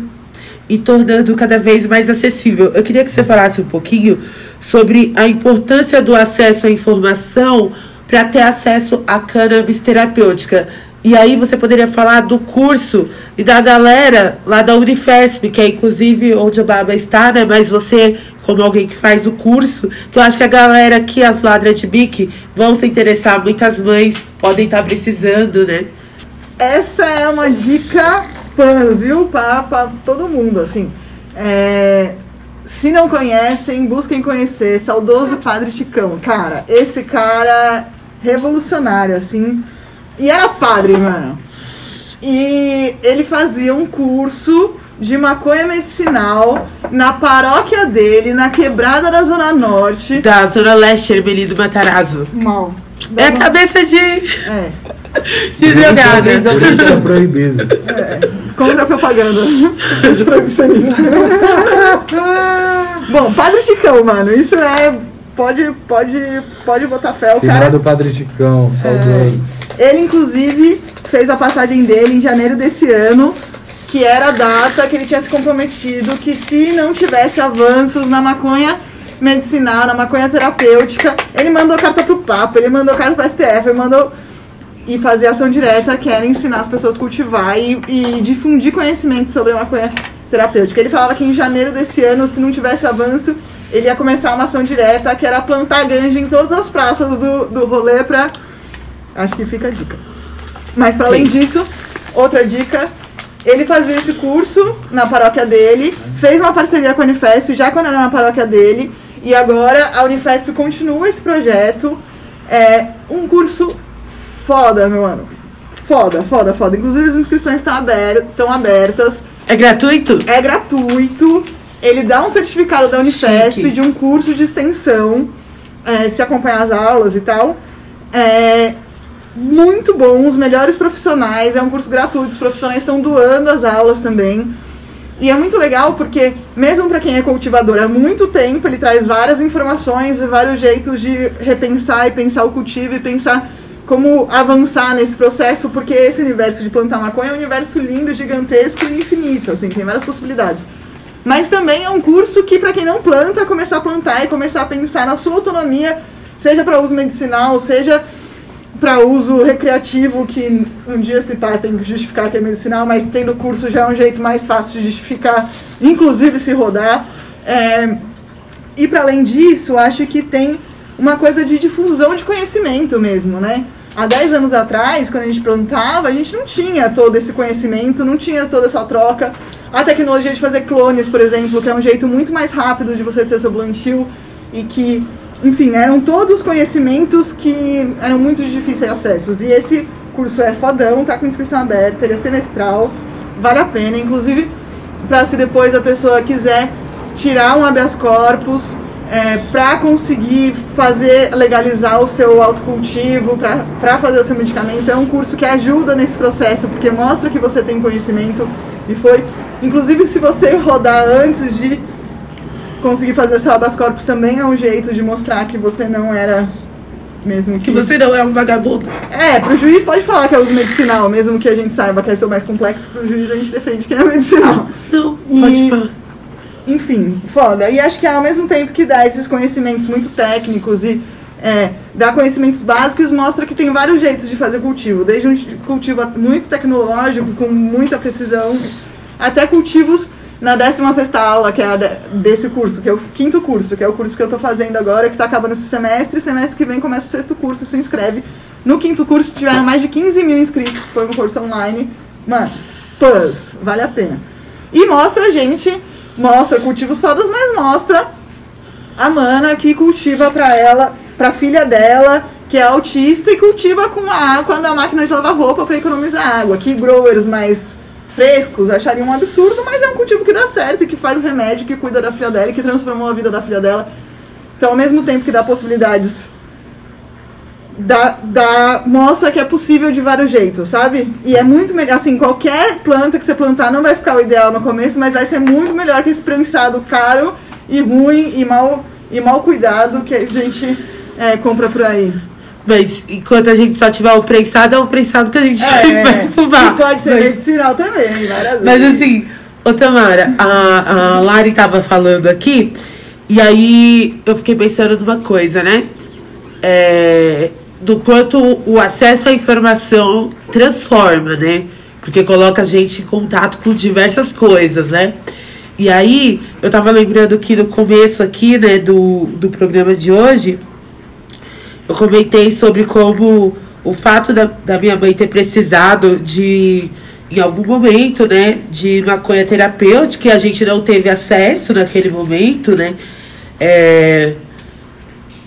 e tornando cada vez mais acessível. Eu queria que você falasse um pouquinho sobre a importância do acesso à informação para ter acesso à cannabis terapêutica. E aí você poderia falar do curso e da galera lá da Unifesp, que é inclusive onde a Baba está, né? Mas você, como alguém que faz o curso, que eu acho que a galera aqui, as ladras de bique, vão se interessar. Muitas mães podem estar precisando, né? Essa é uma dica fãs, viu? Para todo mundo, assim. É, se não conhecem, busquem conhecer. Saudoso Padre Ticão. Cara, esse cara revolucionário, assim. E era padre, mano. E ele fazia um curso de maconha medicinal na paróquia dele, na quebrada da Zona Norte. Da Zona Leste, Herbelido Matarazzo. Mal. É a cabeça de. É. de drogada. Isso é proibido. É. Contra a propaganda de proibicionismo. Bom, Padre Ticão, mano, isso é. Pode, pode, pode botar fé. O cara. do Padre Ticão, saudoso. É, ele, inclusive, fez a passagem dele em janeiro desse ano, que era a data que ele tinha se comprometido que se não tivesse avanços na maconha medicinal, na maconha terapêutica, ele mandou carta pro Papa, ele mandou carta pro STF, ele mandou e fazer ação direta, que era ensinar as pessoas a cultivar e, e difundir conhecimento sobre a maconha terapêutica. Ele falava que em janeiro desse ano, se não tivesse avanço, ele ia começar uma ação direta, que era plantar ganja em todas as praças do, do rolê pra... Acho que fica a dica. Mas para além disso, outra dica, ele fazia esse curso na paróquia dele, fez uma parceria com a Unifesp já quando era na paróquia dele, e agora a Unifesp continua esse projeto. É um curso foda, meu mano. Foda, foda, foda. Inclusive as inscrições estão abertas, abertas. É gratuito? É gratuito. Ele dá um certificado da Unifesp Chique. de um curso de extensão, é, se acompanhar as aulas e tal. É muito bom, os melhores profissionais, é um curso gratuito, os profissionais estão doando as aulas também. E é muito legal porque, mesmo para quem é cultivador há muito tempo, ele traz várias informações e vários jeitos de repensar e pensar o cultivo e pensar como avançar nesse processo, porque esse universo de plantar maconha é um universo lindo, gigantesco e infinito, assim, tem várias possibilidades. Mas também é um curso que, para quem não planta, começar a plantar e começar a pensar na sua autonomia, seja para uso medicinal, seja para uso recreativo, que um dia se pá, tem que justificar que é medicinal, mas tendo curso já é um jeito mais fácil de justificar, inclusive se rodar. É, e para além disso, acho que tem uma coisa de difusão de conhecimento mesmo, né? Há 10 anos atrás, quando a gente plantava, a gente não tinha todo esse conhecimento, não tinha toda essa troca. A tecnologia de fazer clones, por exemplo, que é um jeito muito mais rápido de você ter seu plantio e que, enfim, eram todos conhecimentos que eram muito difíceis de acessos. E esse curso é fodão, tá com inscrição aberta, ele é semestral, vale a pena, inclusive para se depois a pessoa quiser tirar um habeas corpus é, para conseguir fazer, legalizar o seu autocultivo, para fazer o seu medicamento. É um curso que ajuda nesse processo, porque mostra que você tem conhecimento e foi. Inclusive, se você rodar antes de conseguir fazer seu habeas corpus, também é um jeito de mostrar que você não era mesmo que... que você não é um vagabundo. É, pro juiz pode falar que é uso medicinal, mesmo que a gente saiba que é seu mais complexo, pro juiz a gente defende que é medicinal. Não, pode enfim, foda. E acho que ao mesmo tempo que dá esses conhecimentos muito técnicos e é, dá conhecimentos básicos, mostra que tem vários jeitos de fazer cultivo. Desde um cultivo muito tecnológico, com muita precisão, até cultivos na 16 aula, que é a desse curso, que é o quinto curso, que é o curso que eu estou fazendo agora, que está acabando esse semestre. Semestre que vem começa o sexto curso, se inscreve. No quinto curso tiveram mais de 15 mil inscritos, foi um curso online. Mano, plus, vale a pena. E mostra a gente mostra cultivos todos, mas mostra a mana que cultiva para ela, para filha dela, que é autista e cultiva com a quando a máquina de lavar roupa para economizar água. Que growers mais frescos achariam um absurdo, mas é um cultivo que dá certo e que faz o remédio, que cuida da filha dela e que transformou a vida da filha dela. Então, ao mesmo tempo que dá possibilidades dá, dá, mostra que é possível de vários jeitos, sabe? E é muito melhor, assim, qualquer planta que você plantar não vai ficar o ideal no começo, mas vai ser muito melhor que esse prensado caro e ruim e mal, e mal cuidado que a gente é, compra por aí. Mas enquanto a gente só tiver o prensado, é o prensado que a gente é, vai fumar. E pode ser mas, medicinal também, várias Mas assim, ô Tamara, a, a Lari tava falando aqui, e aí eu fiquei pensando numa coisa, né? É, do quanto o acesso à informação transforma, né? Porque coloca a gente em contato com diversas coisas, né? E aí, eu tava lembrando que no começo aqui, né, do, do programa de hoje, eu comentei sobre como o fato da, da minha mãe ter precisado de, em algum momento, né, de maconha terapêutica, que a gente não teve acesso naquele momento, né? É,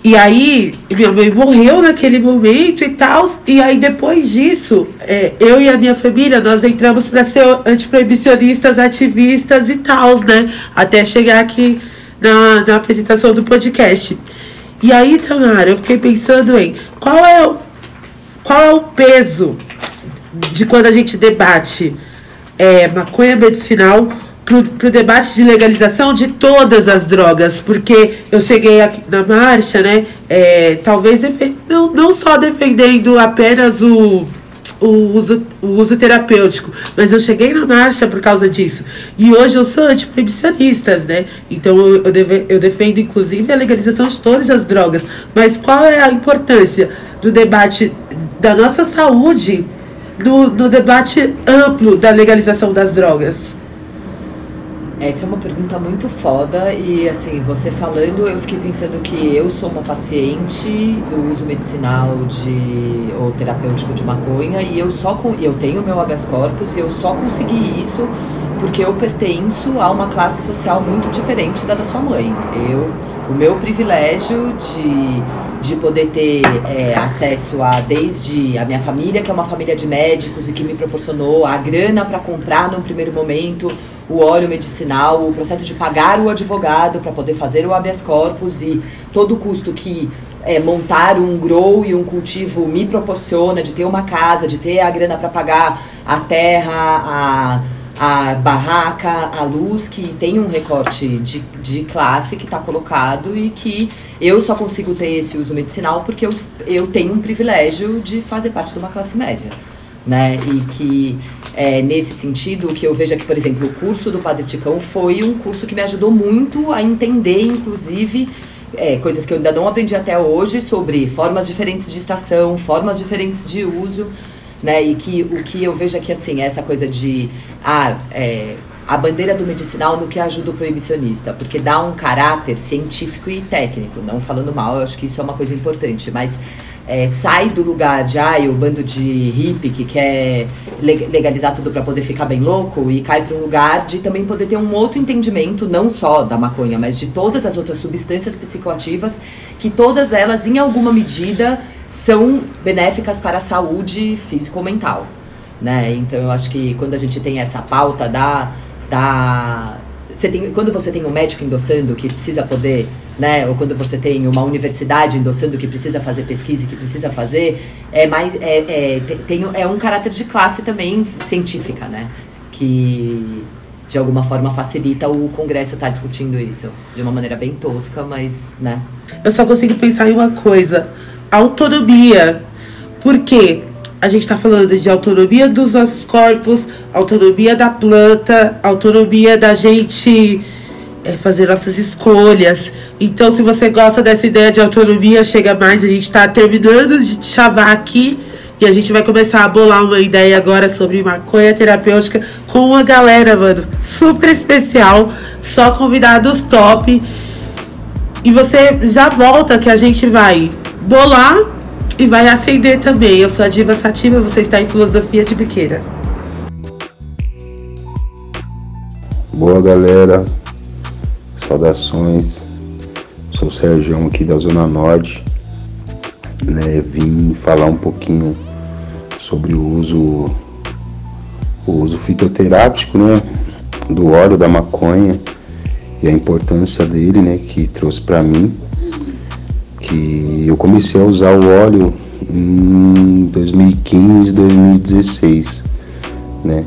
e aí, minha mãe morreu naquele momento e tal. E aí, depois disso, é, eu e a minha família, nós entramos para ser antiproibicionistas, ativistas e tal, né? Até chegar aqui na, na apresentação do podcast. E aí, Tamara, eu fiquei pensando em qual é o, qual é o peso de quando a gente debate é, maconha medicinal para o debate de legalização de todas as drogas, porque eu cheguei aqui na marcha, né? É, talvez não, não só defendendo apenas o, o, uso, o uso terapêutico, mas eu cheguei na marcha por causa disso. E hoje eu sou antiproibicionista, né? Então eu, eu, deve, eu defendo inclusive a legalização de todas as drogas. Mas qual é a importância do debate da nossa saúde no, no debate amplo da legalização das drogas? Essa é uma pergunta muito foda e assim, você falando, eu fiquei pensando que eu sou uma paciente do uso medicinal de ou terapêutico de maconha e eu só com, eu tenho meu habeas corpus e eu só consegui isso porque eu pertenço a uma classe social muito diferente da da sua mãe. Eu o meu privilégio de, de poder ter é, acesso a desde a minha família, que é uma família de médicos e que me proporcionou a grana para comprar num primeiro momento o óleo medicinal, o processo de pagar o advogado para poder fazer o habeas corpus e todo o custo que é, montar um grow e um cultivo me proporciona de ter uma casa, de ter a grana para pagar a terra, a, a barraca, a luz, que tem um recorte de, de classe que está colocado e que eu só consigo ter esse uso medicinal porque eu, eu tenho um privilégio de fazer parte de uma classe média. Né? E que é, nesse sentido, que eu vejo é que, por exemplo, o curso do Padre Ticão foi um curso que me ajudou muito a entender, inclusive, é, coisas que eu ainda não aprendi até hoje sobre formas diferentes de extração, formas diferentes de uso, né? E que o que eu vejo aqui é assim, é essa coisa de ah, é, a bandeira do medicinal no que ajuda o proibicionista, porque dá um caráter científico e técnico, não falando mal, eu acho que isso é uma coisa importante, mas é, sai do lugar de ai, o bando de hippie que quer legalizar tudo para poder ficar bem louco e cai para um lugar de também poder ter um outro entendimento, não só da maconha, mas de todas as outras substâncias psicoativas, que todas elas, em alguma medida, são benéficas para a saúde físico-mental. Né? Então eu acho que quando a gente tem essa pauta da, da você tem, quando você tem um médico endossando que precisa poder, né, ou quando você tem uma universidade endossando que precisa fazer pesquisa que precisa fazer, é mais é, é, tem, é um caráter de classe também científica, né, que de alguma forma facilita o Congresso estar tá discutindo isso de uma maneira bem tosca, mas, né. Eu só consigo pensar em uma coisa: autonomia. Por quê? a gente está falando de autonomia dos nossos corpos, autonomia da planta, autonomia da gente é, fazer nossas escolhas. Então, se você gosta dessa ideia de autonomia, chega mais. A gente está terminando de chavar aqui e a gente vai começar a bolar uma ideia agora sobre maconha terapêutica com uma galera, mano, super especial, só convidados top. E você já volta que a gente vai bolar e vai acender também. Eu sou a Diva Sativa, você está em Filosofia de Biqueira. Boa galera, saudações. Sou o Sérgio aqui da Zona Norte. Né, vim falar um pouquinho sobre o uso o uso fitoterápico, né, do óleo da maconha e a importância dele, né, que trouxe para mim que eu comecei a usar o óleo em 2015, 2016, né?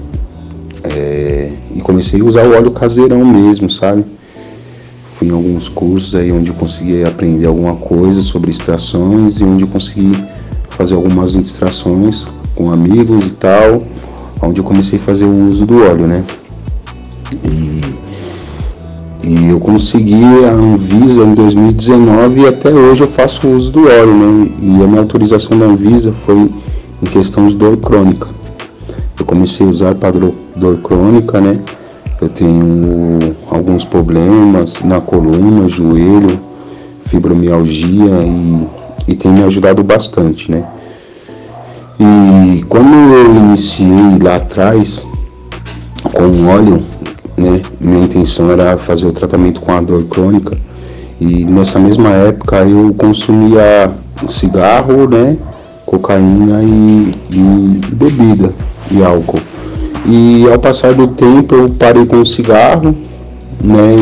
É, e comecei a usar o óleo caseirão mesmo, sabe? Fui em alguns cursos aí onde eu consegui aprender alguma coisa sobre extrações e onde eu consegui fazer algumas extrações com amigos e tal, onde eu comecei a fazer o uso do óleo, né? E e eu consegui a Anvisa em 2019 e até hoje eu faço uso do óleo, né? E a minha autorização da Anvisa foi em questão de dor crônica. Eu comecei a usar para dor crônica, né? Eu tenho alguns problemas na coluna, joelho, fibromialgia e, e tem me ajudado bastante, né? E quando eu iniciei lá atrás com óleo, né? Minha intenção era fazer o tratamento com a dor crônica e nessa mesma época eu consumia cigarro, né? Cocaína e, e bebida e álcool. E ao passar do tempo eu parei com o cigarro, né?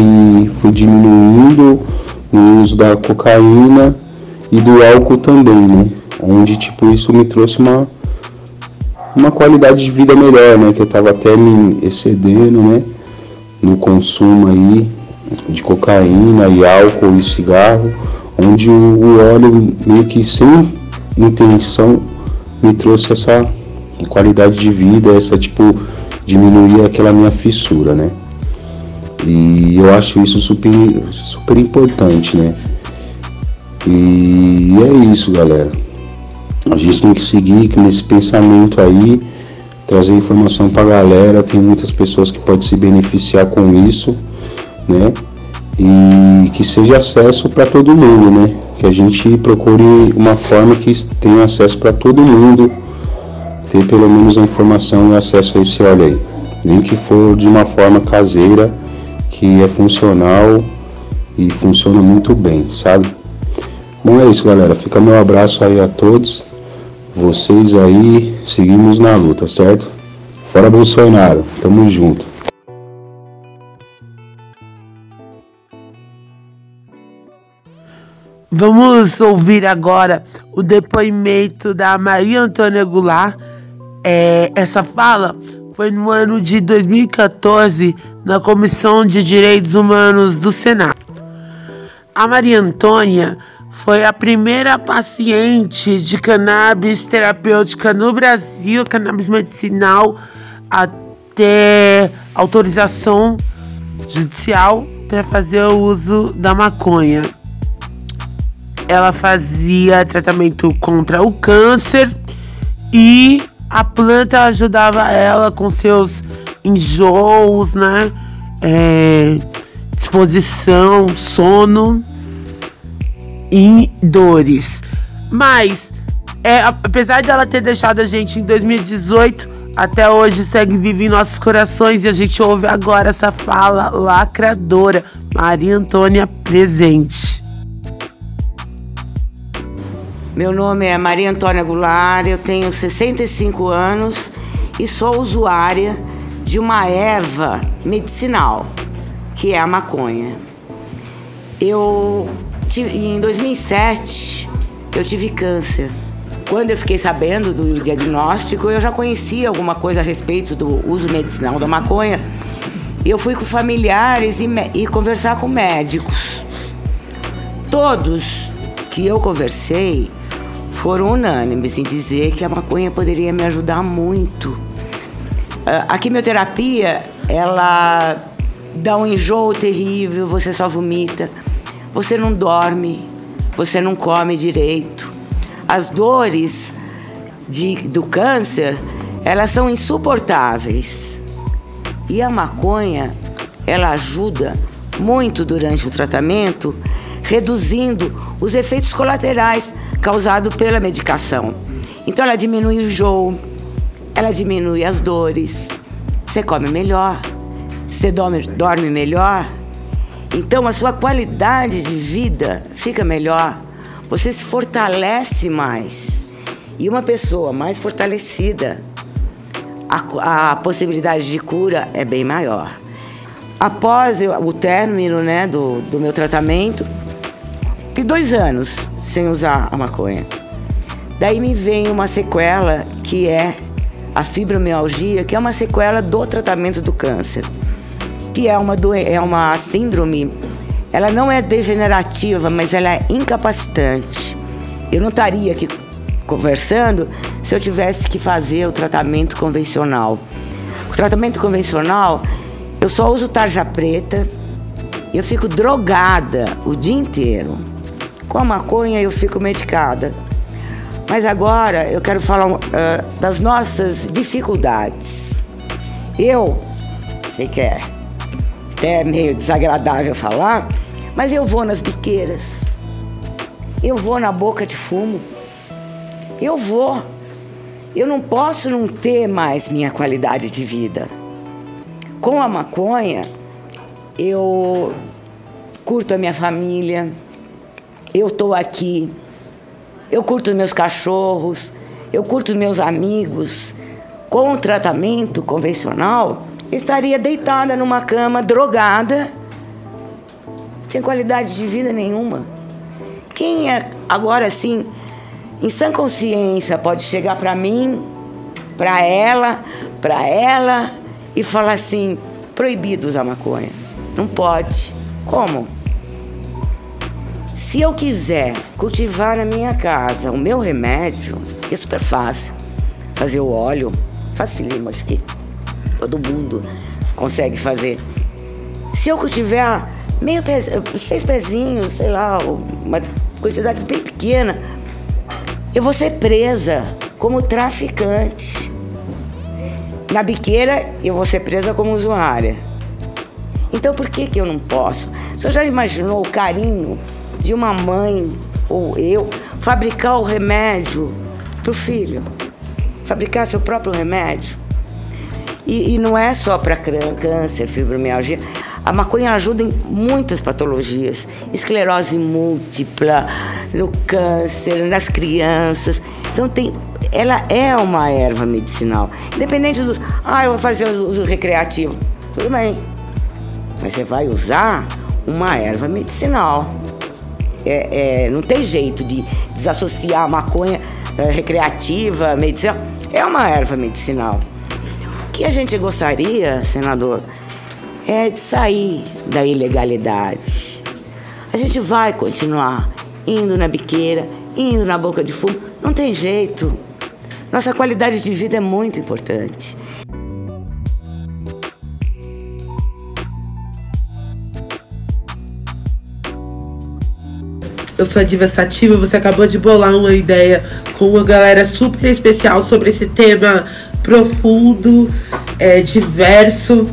E fui diminuindo o uso da cocaína e do álcool também, né? Onde tipo isso me trouxe uma uma qualidade de vida melhor, né? Que eu tava até me excedendo, né? no consumo aí de cocaína e álcool e cigarro, onde o, óleo meio que sem intenção me trouxe essa qualidade de vida, essa tipo diminuir aquela minha fissura, né? E eu acho isso super, super importante, né? E é isso, galera. A gente tem que seguir nesse pensamento aí trazer informação para a galera. Tem muitas pessoas que podem se beneficiar com isso, né? E que seja acesso para todo mundo, né? Que a gente procure uma forma que tenha acesso para todo mundo, ter pelo menos a informação e acesso a esse óleo aí. Nem que for de uma forma caseira, que é funcional e funciona muito bem, sabe? Bom, é isso, galera. Fica meu abraço aí a todos. Vocês aí, seguimos na luta, certo? Fora Bolsonaro, tamo junto. Vamos ouvir agora o depoimento da Maria Antônia Goulart. É, essa fala foi no ano de 2014 na Comissão de Direitos Humanos do Senado. A Maria Antônia foi a primeira paciente de cannabis terapêutica no Brasil, cannabis medicinal, a ter autorização judicial para fazer o uso da maconha. Ela fazia tratamento contra o câncer e a planta ajudava ela com seus enjoos, né? É, disposição, sono e dores. Mas, é, apesar dela ter deixado a gente em 2018, até hoje segue vivo em nossos corações e a gente ouve agora essa fala lacradora. Maria Antônia presente. Meu nome é Maria Antônia Goulart, eu tenho 65 anos e sou usuária de uma erva medicinal, que é a maconha. Eu em 2007 eu tive câncer. Quando eu fiquei sabendo do diagnóstico, eu já conhecia alguma coisa a respeito do uso medicinal da maconha. E eu fui com familiares e, e conversar com médicos. Todos que eu conversei foram unânimes em dizer que a maconha poderia me ajudar muito. Ah, a quimioterapia, ela dá um enjoo terrível, você só vomita, você não dorme, você não come direito. As dores de, do câncer, elas são insuportáveis. E a maconha, ela ajuda muito durante o tratamento, reduzindo os efeitos colaterais causado pela medicação. Então ela diminui o enjoo, ela diminui as dores, você come melhor, você dorme, dorme melhor. Então a sua qualidade de vida fica melhor, você se fortalece mais. E uma pessoa mais fortalecida, a, a possibilidade de cura é bem maior. Após o término né, do, do meu tratamento, fiquei dois anos sem usar a maconha. Daí me vem uma sequela que é a fibromialgia, que é uma sequela do tratamento do câncer, que é uma, é uma síndrome, ela não é degenerativa, mas ela é incapacitante. Eu não estaria aqui conversando se eu tivesse que fazer o tratamento convencional. O tratamento convencional, eu só uso tarja preta, eu fico drogada o dia inteiro. Com a maconha eu fico medicada. Mas agora eu quero falar uh, das nossas dificuldades. Eu sei que é até meio desagradável falar, mas eu vou nas biqueiras. Eu vou na boca de fumo. Eu vou. Eu não posso não ter mais minha qualidade de vida. Com a maconha, eu curto a minha família, eu estou aqui, eu curto meus cachorros, eu curto meus amigos. Com o tratamento convencional, estaria deitada numa cama, drogada, sem qualidade de vida nenhuma. Quem é agora assim, em sã consciência, pode chegar para mim, para ela, para ela e falar assim: proibido usar maconha? Não pode. Como? Se eu quiser cultivar na minha casa o meu remédio, é super fácil. Fazer o óleo, facilita, acho que todo mundo consegue fazer. Se eu cultivar meio pez, seis pezinhos, sei lá, uma quantidade bem pequena, eu vou ser presa como traficante. Na biqueira, eu vou ser presa como usuária. Então por que, que eu não posso? O senhor já imaginou o carinho de uma mãe ou eu fabricar o remédio para o filho, fabricar seu próprio remédio. E, e não é só para câncer, fibromialgia. A maconha ajuda em muitas patologias, esclerose múltipla, no câncer, nas crianças. Então tem, ela é uma erva medicinal. Independente dos, ah, eu vou fazer o uso recreativo. Tudo bem. Mas você vai usar uma erva medicinal é, é, não tem jeito de desassociar a maconha é, recreativa, medicinal. É uma erva medicinal. que a gente gostaria, senador, é de sair da ilegalidade. A gente vai continuar indo na biqueira, indo na boca de fumo, não tem jeito. Nossa qualidade de vida é muito importante. Eu sou a Diva Sativa, você acabou de bolar uma ideia com uma galera super especial sobre esse tema profundo, é, diverso,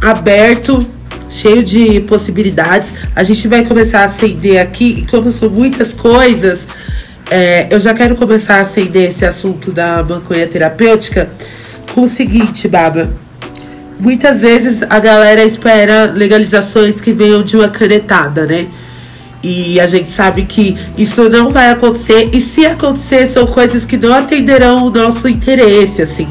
aberto, cheio de possibilidades. A gente vai começar a acender aqui, e como são muitas coisas, é, eu já quero começar a acender esse assunto da maconha terapêutica com o seguinte, Baba. Muitas vezes a galera espera legalizações que venham de uma canetada, né? E a gente sabe que isso não vai acontecer. E se acontecer, são coisas que não atenderão o nosso interesse, assim.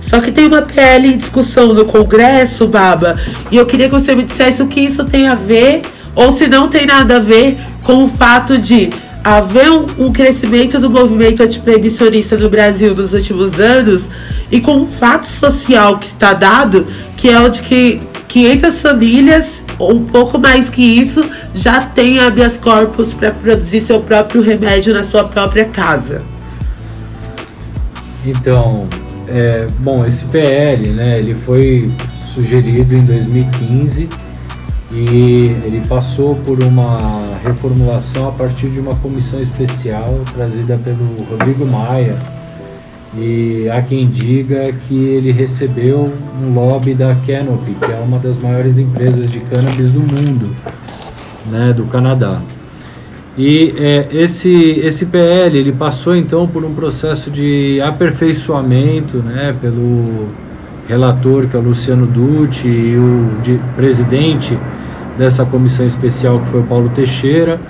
Só que tem uma PL em discussão no Congresso, Baba, e eu queria que você me dissesse o que isso tem a ver, ou se não tem nada a ver com o fato de haver um, crescimento do movimento antiproibicionista no Brasil nos últimos anos e com um fato social que está dado, que é o de que 500 famílias, ou um pouco mais que isso, já têm habeas corpus para produzir seu próprio remédio na sua própria casa. Então, é, bom, esse PL, né, ele foi sugerido em 2015 e ele passou por uma reformulação a partir de uma comissão especial trazida pelo Rodrigo Maia. E há quem diga que ele recebeu um lobby da Canopy, que é uma das maiores empresas de cannabis do mundo, né, do Canadá. E é, esse, esse PL ele passou então por um processo de aperfeiçoamento né, pelo relator, que é o Luciano Dutti, e o de, presidente dessa comissão especial, que foi o Paulo Teixeira.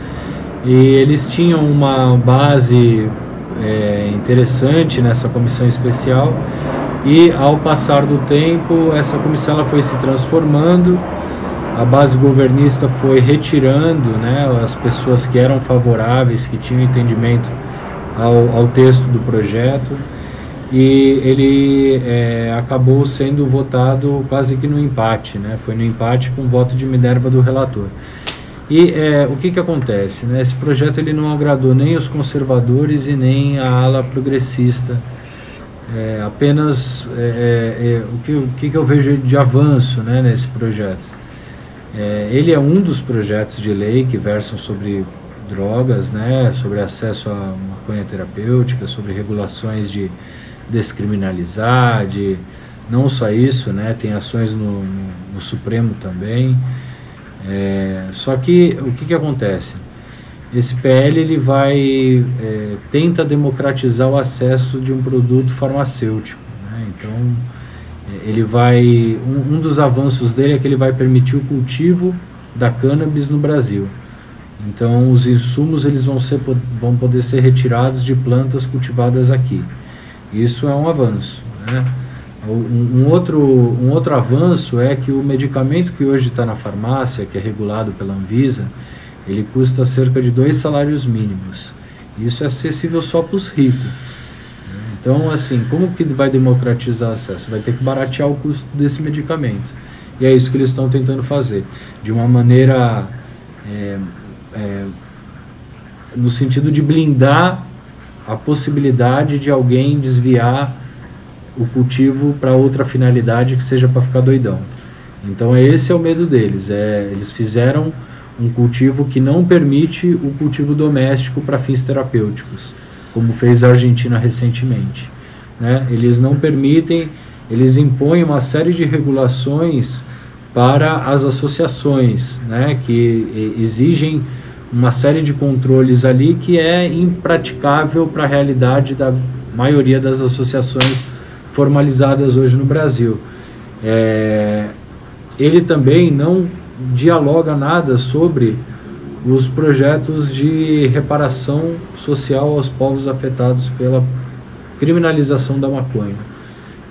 E eles tinham uma base é, interessante nessa comissão especial. E ao passar do tempo, essa comissão ela foi se transformando a base governista foi retirando né, as pessoas que eram favoráveis, que tinham entendimento ao, ao texto do projeto, e ele é, acabou sendo votado quase que no empate, né? foi no empate com o voto de Minerva do relator. E é, o que, que acontece? Né? Esse projeto ele não agradou nem os conservadores e nem a ala progressista. É, apenas é, é, é o, que, o que, que eu vejo de avanço né, nesse projeto? É, ele é um dos projetos de lei que versam sobre drogas, né, sobre acesso à maconha terapêutica, sobre regulações de descriminalizar, de não só isso, né, tem ações no, no, no Supremo também. É, só que o que, que acontece? Esse PL ele vai é, tenta democratizar o acesso de um produto farmacêutico. Né? Então ele vai um, um, dos avanços dele é que ele vai permitir o cultivo da cannabis no Brasil. Então os insumos eles vão ser vão poder ser retirados de plantas cultivadas aqui. Isso é um avanço. Né? Um, outro, um outro avanço é que o medicamento que hoje está na farmácia, que é regulado pela Anvisa, ele custa cerca de dois salários mínimos. Isso é acessível só para os ricos. Então, assim, como que vai democratizar acesso? Vai ter que baratear o custo desse medicamento. E é isso que eles estão tentando fazer. De uma maneira. É, é, no sentido de blindar a possibilidade de alguém desviar o cultivo para outra finalidade que seja para ficar doidão. Então esse é o medo deles. É, eles fizeram um cultivo que não permite o cultivo doméstico para fins terapêuticos como fez a Argentina recentemente. Né? Eles não permitem, eles impõem uma série de regulações para as associações, né? que exigem uma série de controles ali que é impraticável para a realidade da maioria das associações formalizadas hoje no Brasil. É, ele também não dialoga nada sobre os projetos de reparação social aos povos afetados pela criminalização da maconha.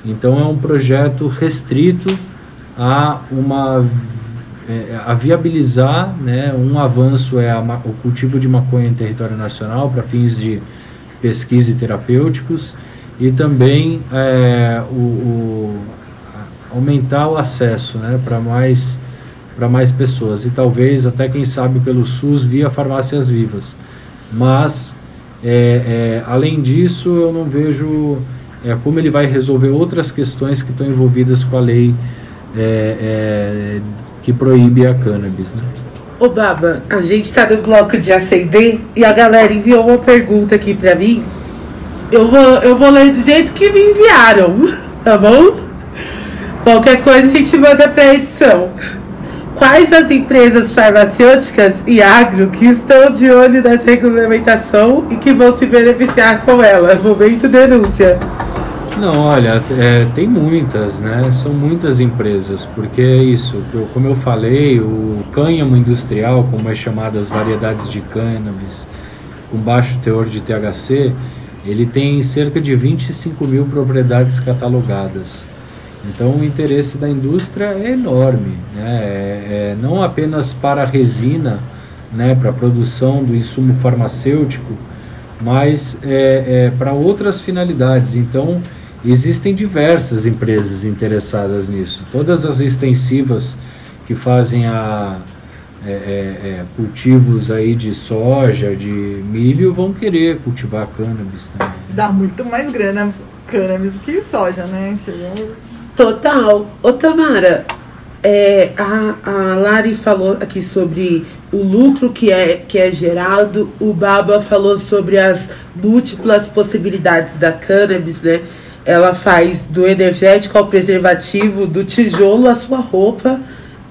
Então é um projeto restrito a uma é, a viabilizar, né, um avanço é a, o cultivo de maconha em território nacional para fins de pesquisa e terapêuticos e também é, o, o, aumentar o acesso né, para mais, mais pessoas e talvez até quem sabe pelo SUS via farmácias vivas. Mas é, é, além disso eu não vejo é, como ele vai resolver outras questões que estão envolvidas com a lei é, é, que proíbe a cannabis. Né? Ô Baba, a gente está no bloco de acender e a galera enviou uma pergunta aqui para mim eu vou, eu vou ler do jeito que me enviaram, tá bom? Qualquer coisa a gente manda pra edição. Quais as empresas farmacêuticas e agro que estão de olho nessa regulamentação e que vão se beneficiar com ela? Momento denúncia. Não, olha, é, tem muitas, né? São muitas empresas, porque é isso, como eu falei, o cânhamo industrial, como é chamadas variedades de cannabis, com baixo teor de THC, ele tem cerca de 25 mil propriedades catalogadas. Então o interesse da indústria é enorme, né? é, é, não apenas para a resina, né, para a produção do insumo farmacêutico, mas é, é para outras finalidades. Então existem diversas empresas interessadas nisso. Todas as extensivas que fazem a, é, é, é, cultivos aí de soja, de milho, vão querer cultivar cannabis também. Dá muito mais grana cannabis do que soja, né? Total. Ô Tamara, é, a, a Lari falou aqui sobre o lucro que é, que é gerado, o Baba falou sobre as múltiplas possibilidades da cannabis, né? Ela faz do energético ao preservativo, do tijolo à sua roupa,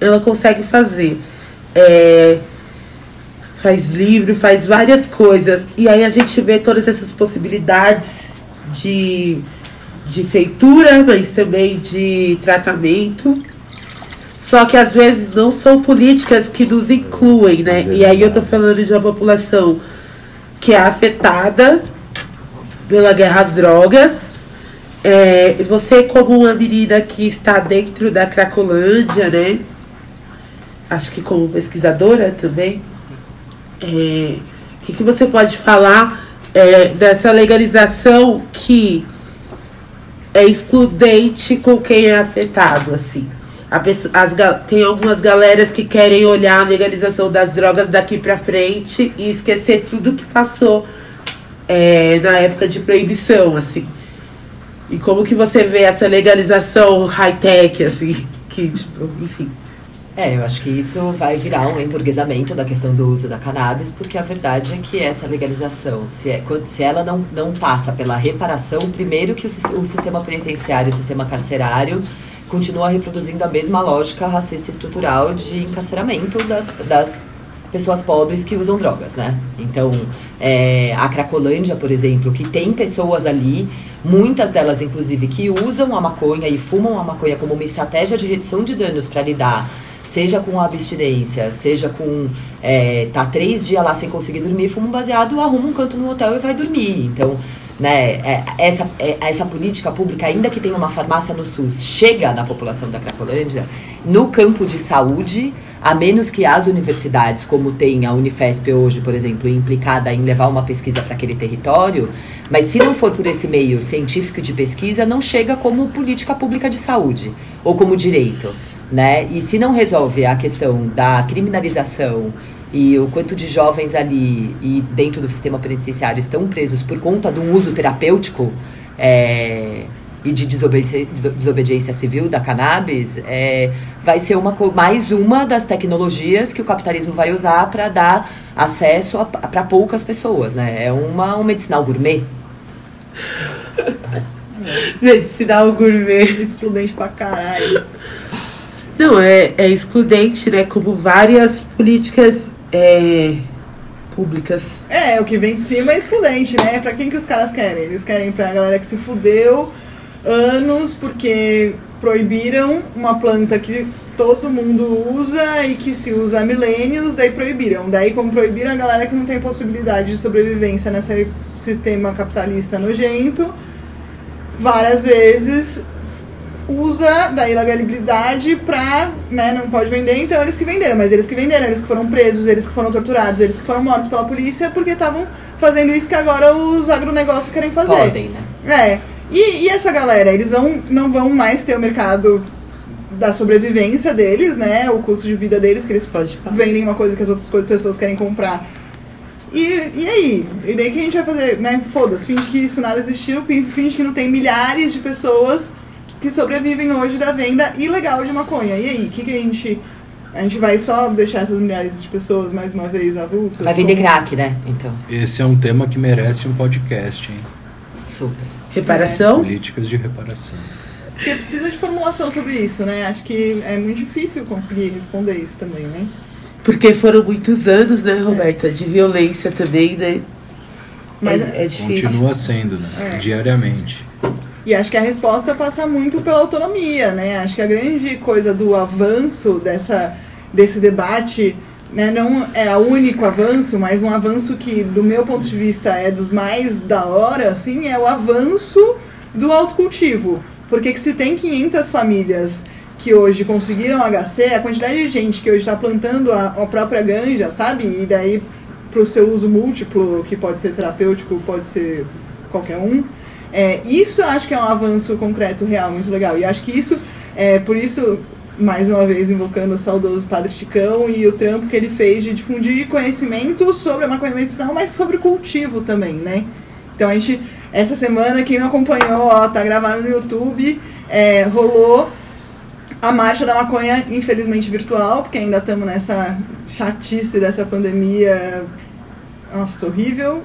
ela consegue fazer é, faz livro, faz várias coisas. E aí a gente vê todas essas possibilidades de, de feitura, mas também de tratamento. Só que às vezes não são políticas que nos incluem, né? E aí eu tô falando de uma população que é afetada pela guerra às drogas. É, você como uma menina que está dentro da Cracolândia, né? Acho que como pesquisadora também, o é, que, que você pode falar é, dessa legalização que é excludente com quem é afetado, assim? Pessoa, as, tem algumas galeras que querem olhar a legalização das drogas daqui para frente e esquecer tudo que passou é, na época de proibição, assim. E como que você vê essa legalização high-tech, assim, que, tipo, enfim. É, eu acho que isso vai virar um emburguesamento da questão do uso da cannabis, porque a verdade é que essa legalização, se, é, se ela não, não passa pela reparação, primeiro que o, o sistema penitenciário, o sistema carcerário, continua reproduzindo a mesma lógica racista estrutural de encarceramento das, das pessoas pobres que usam drogas, né? Então, é, a Cracolândia, por exemplo, que tem pessoas ali, muitas delas, inclusive, que usam a maconha e fumam a maconha como uma estratégia de redução de danos para lidar seja com abstinência, seja com é, tá três dias lá sem conseguir dormir, fuma um baseado, arruma um canto no hotel e vai dormir. Então, né, é, essa, é, essa política pública, ainda que tenha uma farmácia no SUS, chega na população da Cracolândia, no campo de saúde, a menos que as universidades, como tem a Unifesp hoje, por exemplo, implicada em levar uma pesquisa para aquele território, mas se não for por esse meio científico de pesquisa, não chega como política pública de saúde ou como direito né? E se não resolve a questão da criminalização e o quanto de jovens ali e dentro do sistema penitenciário estão presos por conta de um uso terapêutico é, e de desobediência, desobediência, civil da cannabis, é, vai ser uma, mais uma das tecnologias que o capitalismo vai usar para dar acesso para poucas pessoas, né? É uma, um medicinal gourmet. medicinal gourmet. Excludente pra caralho. Não, é, é excludente, né? Como várias políticas é, públicas. É, o que vem de cima é excludente, né? Pra quem que os caras querem? Eles querem pra galera que se fudeu anos porque proibiram uma planta que todo mundo usa e que se usa há milênios, daí proibiram. Daí, como proibiram a galera que não tem possibilidade de sobrevivência nesse sistema capitalista nojento, várias vezes usa da ilegalidade pra, né, não pode vender, então eles que venderam, mas eles que venderam, eles que foram presos, eles que foram torturados, eles que foram mortos pela polícia porque estavam fazendo isso que agora os agronegócios querem fazer. Podem, né? É. E, e essa galera, eles vão, não vão mais ter o mercado da sobrevivência deles, né? O custo de vida deles, que eles Pode vendem uma coisa que as outras coisas, pessoas querem comprar. E, e aí? E daí que a gente vai fazer, né? Foda-se, finge que isso nada existiu, fin- finge que não tem milhares de pessoas que sobrevivem hoje da venda ilegal de maconha. E aí? O que, que a gente. A gente vai só deixar essas milhares de pessoas mais uma vez avulsas? Vai vender Como- crack, né? Então, Esse é um tema que merece um podcast, hein? super. Reparação? Políticas de reparação. Porque precisa de formulação sobre isso, né? Acho que é muito difícil conseguir responder isso também, né? Porque foram muitos anos, né, Roberta? De violência também, né? Mas é, é difícil. Continua sendo, né? É. Diariamente. E acho que a resposta passa muito pela autonomia, né? Acho que a grande coisa do avanço dessa, desse debate né, não é o único avanço, mas um avanço que, do meu ponto de vista, é dos mais da hora, assim, é o avanço do autocultivo. Porque que se tem 500 famílias que hoje conseguiram HC, a quantidade de gente que hoje está plantando a, a própria ganja, sabe? E daí para o seu uso múltiplo, que pode ser terapêutico, pode ser qualquer um. É, isso eu acho que é um avanço concreto, real, muito legal. E acho que isso, é, por isso, mais uma vez invocando o saudoso Padre Chicão e o trampo que ele fez de difundir conhecimento sobre a maconha medicinal, mas sobre cultivo também, né? Então a gente, essa semana, quem não acompanhou, ó, tá gravado no YouTube, é, rolou a marcha da maconha, infelizmente virtual, porque ainda estamos nessa chatice dessa pandemia, nossa, horrível.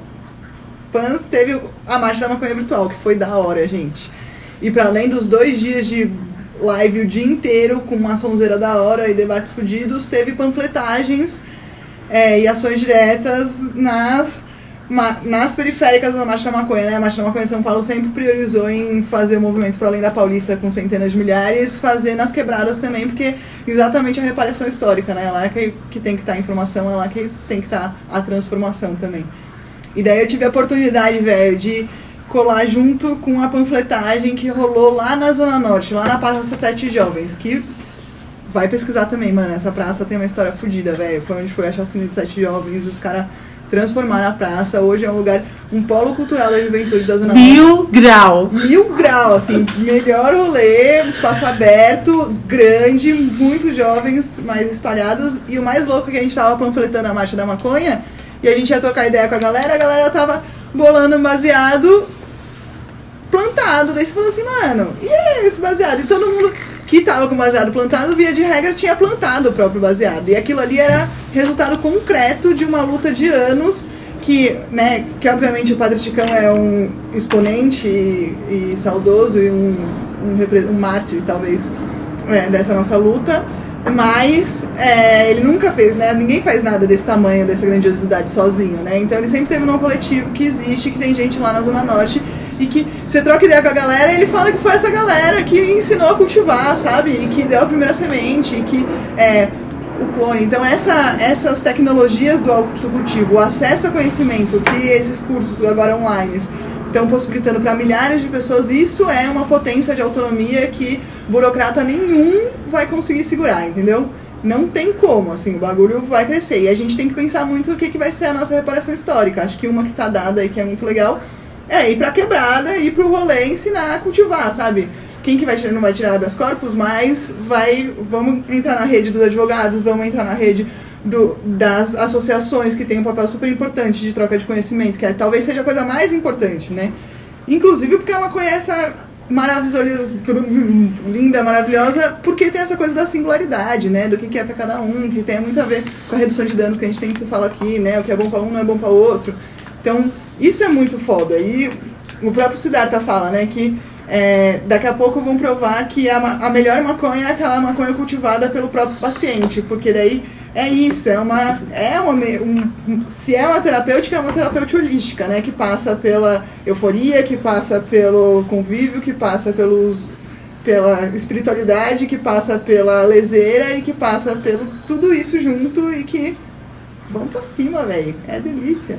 Teve a marcha da maconha virtual, que foi da hora, gente. E para além dos dois dias de live o dia inteiro, com uma sonzeira da hora e debates fudidos, teve panfletagens é, e ações diretas nas, ma- nas periféricas da Marcha da Maconha. Né? A Marcha da Maconha em São Paulo sempre priorizou em fazer o movimento para além da Paulista com centenas de milhares, fazer nas quebradas também, porque exatamente a reparação histórica, né? É lá que, que tem que estar a informação, é lá que tem que estar a transformação também. E daí eu tive a oportunidade, velho, de colar junto com a panfletagem que rolou lá na Zona Norte, lá na Praça Sete Jovens, que vai pesquisar também, mano. Essa praça tem uma história fodida, velho. Foi onde foi a chacina de Sete Jovens, os caras transformaram a praça. Hoje é um lugar, um polo cultural da juventude da Zona Norte Mil grau. mil grau, assim, melhor rolê, espaço aberto, grande, muitos jovens mais espalhados. E o mais louco é que a gente tava panfletando a marcha da maconha e a gente ia trocar ideia com a galera, a galera tava bolando um baseado plantado. Daí você falou assim, mano, e esse baseado? E todo mundo que tava com baseado plantado, via de regra, tinha plantado o próprio baseado. E aquilo ali era resultado concreto de uma luta de anos que, né, que obviamente o Padre Chicão é um exponente e, e saudoso e um, um, um mártir, talvez, é, dessa nossa luta, mas é, ele nunca fez, né, ninguém faz nada desse tamanho, dessa grandiosidade sozinho, né, então ele sempre teve um coletivo que existe, que tem gente lá na Zona Norte e que você troca ideia com a galera e ele fala que foi essa galera que ensinou a cultivar, sabe, e que deu a primeira semente, e que é, o clone. Então essa, essas tecnologias do autocultivo, o acesso a conhecimento que esses cursos agora online estão possibilitando para milhares de pessoas, isso é uma potência de autonomia que burocrata nenhum vai conseguir segurar, entendeu? Não tem como, assim, o bagulho vai crescer. E a gente tem que pensar muito o que, que vai ser a nossa reparação histórica. Acho que uma que tá dada e que é muito legal é ir pra quebrada, ir pro rolê ensinar a cultivar, sabe? Quem que vai tirar, não vai tirar habeas corpus, mas vai, vamos entrar na rede dos advogados, vamos entrar na rede do, das associações que tem um papel super importante de troca de conhecimento, que é, talvez seja a coisa mais importante, né? Inclusive porque uma conhece maravilhosa, linda, maravilhosa, porque tem essa coisa da singularidade, né? Do que, que é pra cada um, que tem muito a ver com a redução de danos que a gente tem que falar aqui, né? O que é bom pra um não é bom pra outro. Então, isso é muito foda. E o próprio Siddhartha fala, né, que é, daqui a pouco vão provar que a, a melhor maconha é aquela maconha cultivada pelo próprio paciente, porque daí é isso, é uma. É uma um- um- se é uma terapêutica, é uma terapêutica holística, né? Que passa pela euforia, que passa pelo convívio, que passa pelos, pela espiritualidade, que passa pela leseira e que passa pelo tudo isso junto e que vamos pra cima, velho. É delícia.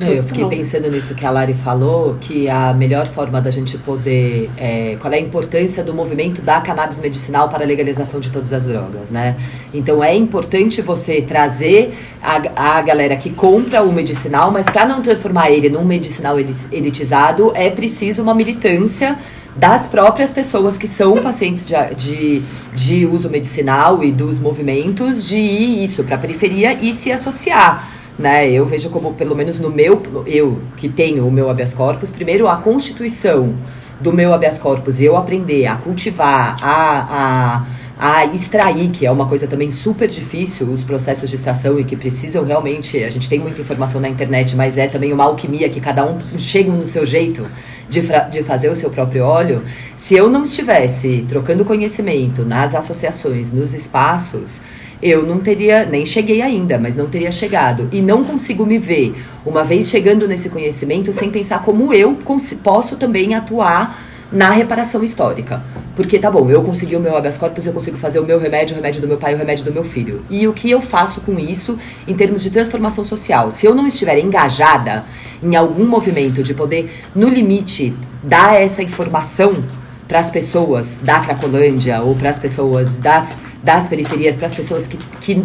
Não, eu fiquei pensando nisso que a Lari falou, que a melhor forma da gente poder. É, qual é a importância do movimento da cannabis medicinal para a legalização de todas as drogas, né? Então é importante você trazer a, a galera que compra o medicinal, mas para não transformar ele num medicinal elitizado, é preciso uma militância das próprias pessoas que são pacientes de, de, de uso medicinal e dos movimentos de ir isso para a periferia e se associar né? Eu vejo como, pelo menos no meu, eu que tenho o meu habeas corpus, primeiro a constituição do meu habeas corpus eu aprender a cultivar, a, a, a extrair, que é uma coisa também super difícil, os processos de extração e que precisam realmente, a gente tem muita informação na internet, mas é também uma alquimia que cada um chega no seu jeito de, de fazer o seu próprio óleo. Se eu não estivesse trocando conhecimento nas associações, nos espaços, eu não teria, nem cheguei ainda, mas não teria chegado. E não consigo me ver, uma vez chegando nesse conhecimento, sem pensar como eu posso também atuar na reparação histórica. Porque, tá bom, eu consegui o meu habeas corpus, eu consigo fazer o meu remédio, o remédio do meu pai, o remédio do meu filho. E o que eu faço com isso em termos de transformação social? Se eu não estiver engajada em algum movimento de poder, no limite, dar essa informação para as pessoas da Cracolândia ou para as pessoas das, das periferias, para as pessoas que, que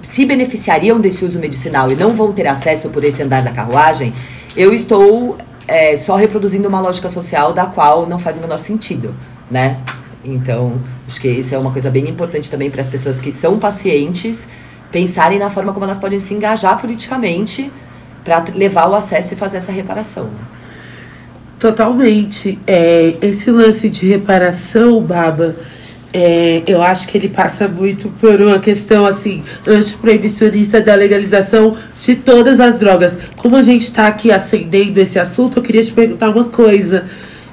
se beneficiariam desse uso medicinal e não vão ter acesso por esse andar da carruagem, eu estou é, só reproduzindo uma lógica social da qual não faz o menor sentido, né? Então, acho que isso é uma coisa bem importante também para as pessoas que são pacientes pensarem na forma como elas podem se engajar politicamente para levar o acesso e fazer essa reparação. Totalmente. É, esse lance de reparação, Baba, é, eu acho que ele passa muito por uma questão assim antiproibicionista da legalização de todas as drogas. Como a gente está aqui acendendo esse assunto, eu queria te perguntar uma coisa.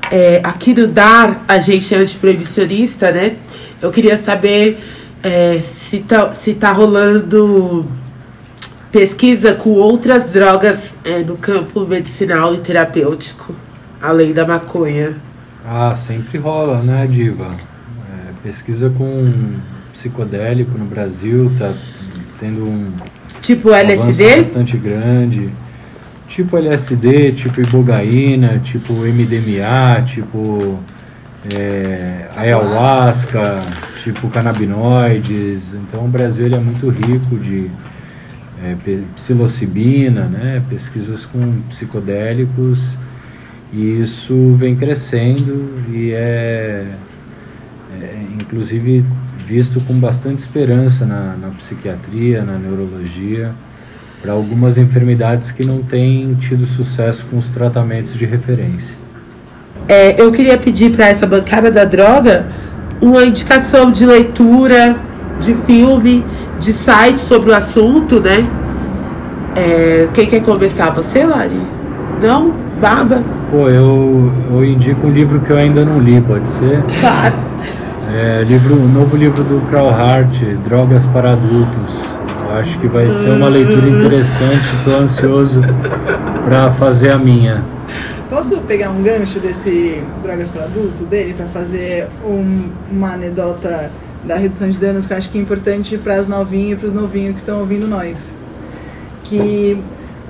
É, aqui no DAR, a gente é antiproibicionista, né? Eu queria saber é, se, tá, se tá rolando pesquisa com outras drogas é, no campo medicinal e terapêutico além da maconha? Ah, sempre rola, né, Diva? É, pesquisa com psicodélico no Brasil tá tendo um tipo LSD bastante grande. Tipo LSD, tipo ibogaína, tipo MDMA, tipo é, ayahuasca, tipo canabinoides. Então o Brasil ele é muito rico de é, psilocibina, né? pesquisas com psicodélicos e isso vem crescendo e é, é inclusive visto com bastante esperança na, na psiquiatria, na neurologia, para algumas enfermidades que não têm tido sucesso com os tratamentos de referência. É, eu queria pedir para essa bancada da droga uma indicação de leitura, de filme, de site sobre o assunto, né? É, quem quer começar? Você, Lari? Não? Baba? Pô, eu, eu indico um livro que eu ainda não li, pode ser? Claro. É, livro, um novo livro do Hart, Drogas para Adultos. Eu acho que vai ser uma leitura interessante, estou ansioso para fazer a minha. Posso pegar um gancho desse Drogas para Adulto dele para fazer um, uma anedota da redução de danos que eu acho que é importante para as novinhas e para os novinhos que estão ouvindo nós. Que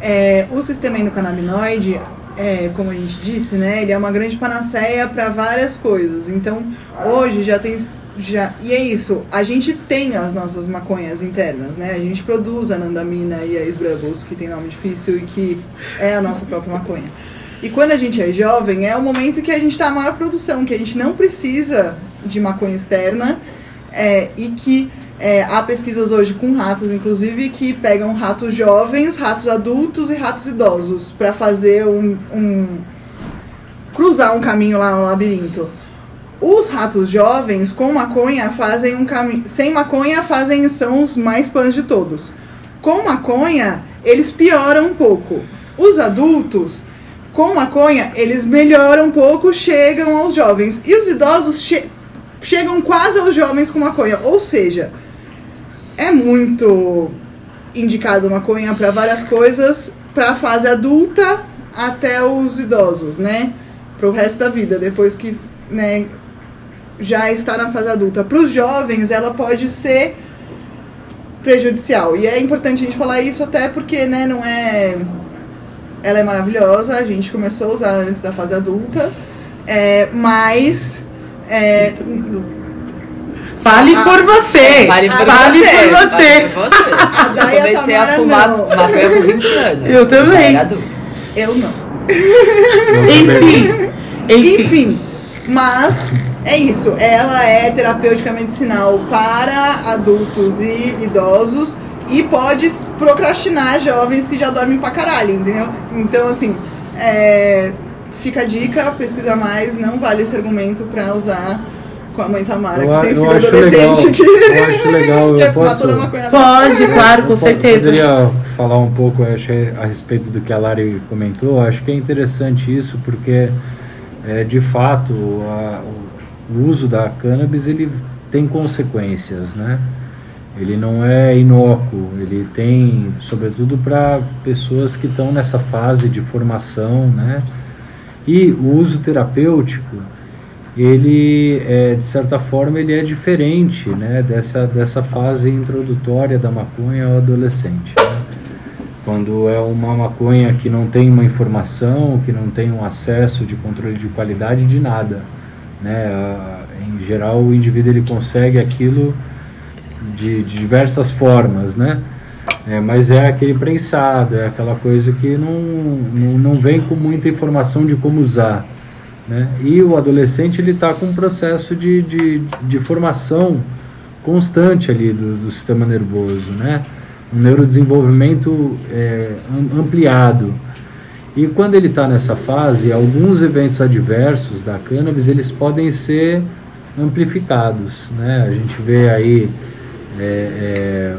é, o sistema endocannabinoide é, como a gente disse, né, ele é uma grande panaceia para várias coisas. Então, hoje já tem já e é isso. A gente tem as nossas maconhas internas, né? A gente produz a nandamina e a esbrabus, que tem nome difícil e que é a nossa própria maconha. E quando a gente é jovem, é o momento que a gente está a maior produção, que a gente não precisa de maconha externa é, e que é, há pesquisas hoje com ratos, inclusive, que pegam ratos jovens, ratos adultos e ratos idosos para fazer um, um, cruzar um caminho lá no labirinto. Os ratos jovens com maconha fazem um caminho, sem maconha fazem são os mais pães de todos. Com maconha eles pioram um pouco. Os adultos com maconha eles melhoram um pouco, chegam aos jovens e os idosos che chegam quase aos jovens com maconha, ou seja, é muito indicado maconha para várias coisas, para a fase adulta até os idosos, né? Para o resto da vida, depois que né, já está na fase adulta. Para os jovens, ela pode ser prejudicial. E é importante a gente falar isso até porque né, não é ela é maravilhosa, a gente começou a usar antes da fase adulta, é, mas é, Fale Ah, por você. Vale por Fale você. por você. Vale por você. A a Eu comecei a Tamara fumar não. maconha com 20 anos. Eu também. adulta. eu não. Enfim. Enfim. Enfim, mas é isso. Ela é terapêutica medicinal para adultos e idosos e pode procrastinar jovens que já dormem pra caralho, entendeu? Então, assim, é, fica a dica, pesquisa mais, não vale esse argumento pra usar com a mãe Tamara, Eu que tem eu filho acho adolescente legal, que eu acho legal, eu fumar posso- Pode, claro, com Eu certeza. Poderia falar um pouco eu acho, a respeito do que a Lari comentou. Acho que é interessante isso porque, é, de fato, a- o, o uso da cannabis ele tem consequências, né? Ele não é inócuo, ele tem, sobretudo para pessoas que estão nessa fase de formação, né? E o uso terapêutico, ele é, de certa forma ele é diferente né, dessa, dessa fase introdutória da maconha ao adolescente. né? Quando é uma maconha que não tem uma informação, que não tem um acesso de controle de qualidade de nada. Né? Em geral, o indivíduo ele consegue aquilo de, de diversas formas, né? É, mas é aquele prensado, é aquela coisa que não, não, não vem com muita informação de como usar. Né? E o adolescente ele está com um processo de, de, de formação constante ali do, do sistema nervoso, né? um neurodesenvolvimento é, am- ampliado. E quando ele está nessa fase, alguns eventos adversos da cannabis eles podem ser amplificados. Né? A gente vê aí é, é,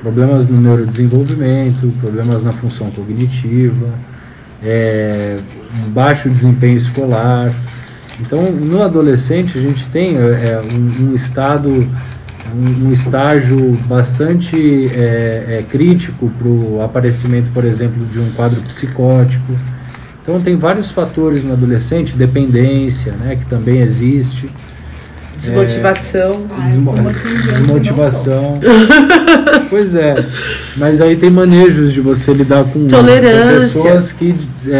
problemas no neurodesenvolvimento, problemas na função cognitiva, é, um baixo desempenho escolar. Então, no adolescente, a gente tem é, um, um estado, um, um estágio bastante é, é, crítico para o aparecimento, por exemplo, de um quadro psicótico. Então, tem vários fatores no adolescente, dependência, né, que também existe. Desmotivação. Ai, Desmo- Diante não desmotivação. pois é. Mas aí tem manejos de você lidar com, com Tolerância. pessoas que é,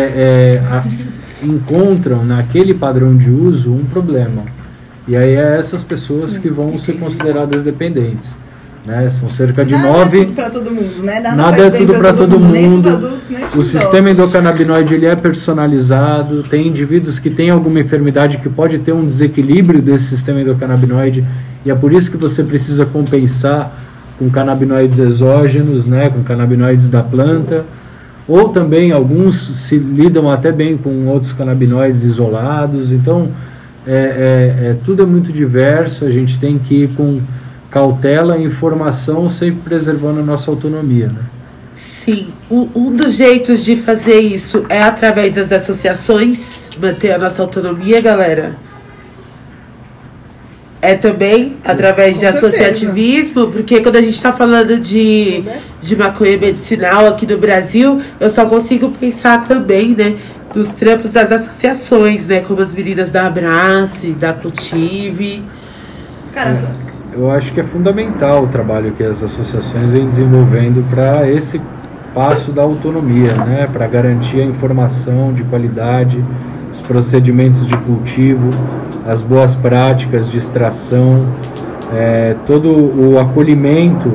é, a- encontram naquele padrão de uso um problema. E aí é essas pessoas que vão ser consideradas dependentes. Né? São cerca de Nada é nove. tudo pra todo mundo, né? Nada, Nada é tudo para todo nem pros mundo. adultos, nem O sistema endocannabinoide ele é personalizado. Tem indivíduos que têm alguma enfermidade que pode ter um desequilíbrio desse sistema endocannabinoide e é por isso que você precisa compensar com canabinoides exógenos, né, com canabinoides da planta. Ou também alguns se lidam até bem com outros canabinoides isolados. Então, é, é- é- tudo é muito diverso. A gente tem que ir com cautela e informação, sempre preservando a nossa autonomia. Né? Sim, o- um dos jeitos de fazer isso é através das associações, manter a nossa autonomia, galera. É também através Com de certeza. associativismo, porque quando a gente está falando de, de maconha medicinal aqui no Brasil, eu só consigo pensar também, né, dos trampos das associações, né, como as meninas da Abrace, da Cultive. Cara, só- Eu acho que é fundamental o trabalho que as associações vêm desenvolvendo para esse passo da autonomia, né? para garantir a informação de qualidade, os procedimentos de cultivo, as boas práticas de extração, eh, todo o acolhimento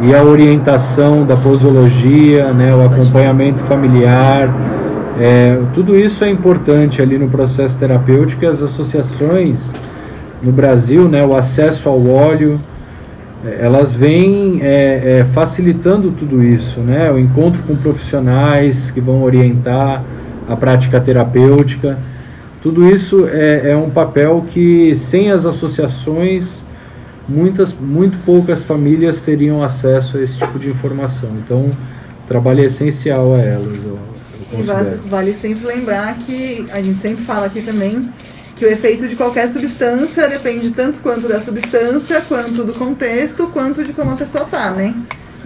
e a orientação da posologia, né? o acompanhamento familiar. eh, tudo isso é importante ali no processo terapêutico e as associações no Brasil, né, o acesso ao óleo, eh, elas vêm eh, eh, facilitando tudo isso, né, o encontro com profissionais que vão orientar a prática terapêutica. Tudo isso é, é um papel que, sem as associações, muitas, muito poucas famílias teriam acesso a esse tipo de informação. Então, o trabalho é essencial a elas, eu, eu E vale sempre lembrar que a gente sempre fala aqui também que o efeito de qualquer substância depende tanto quanto da substância, quanto do contexto, quanto de como a pessoa tá, né?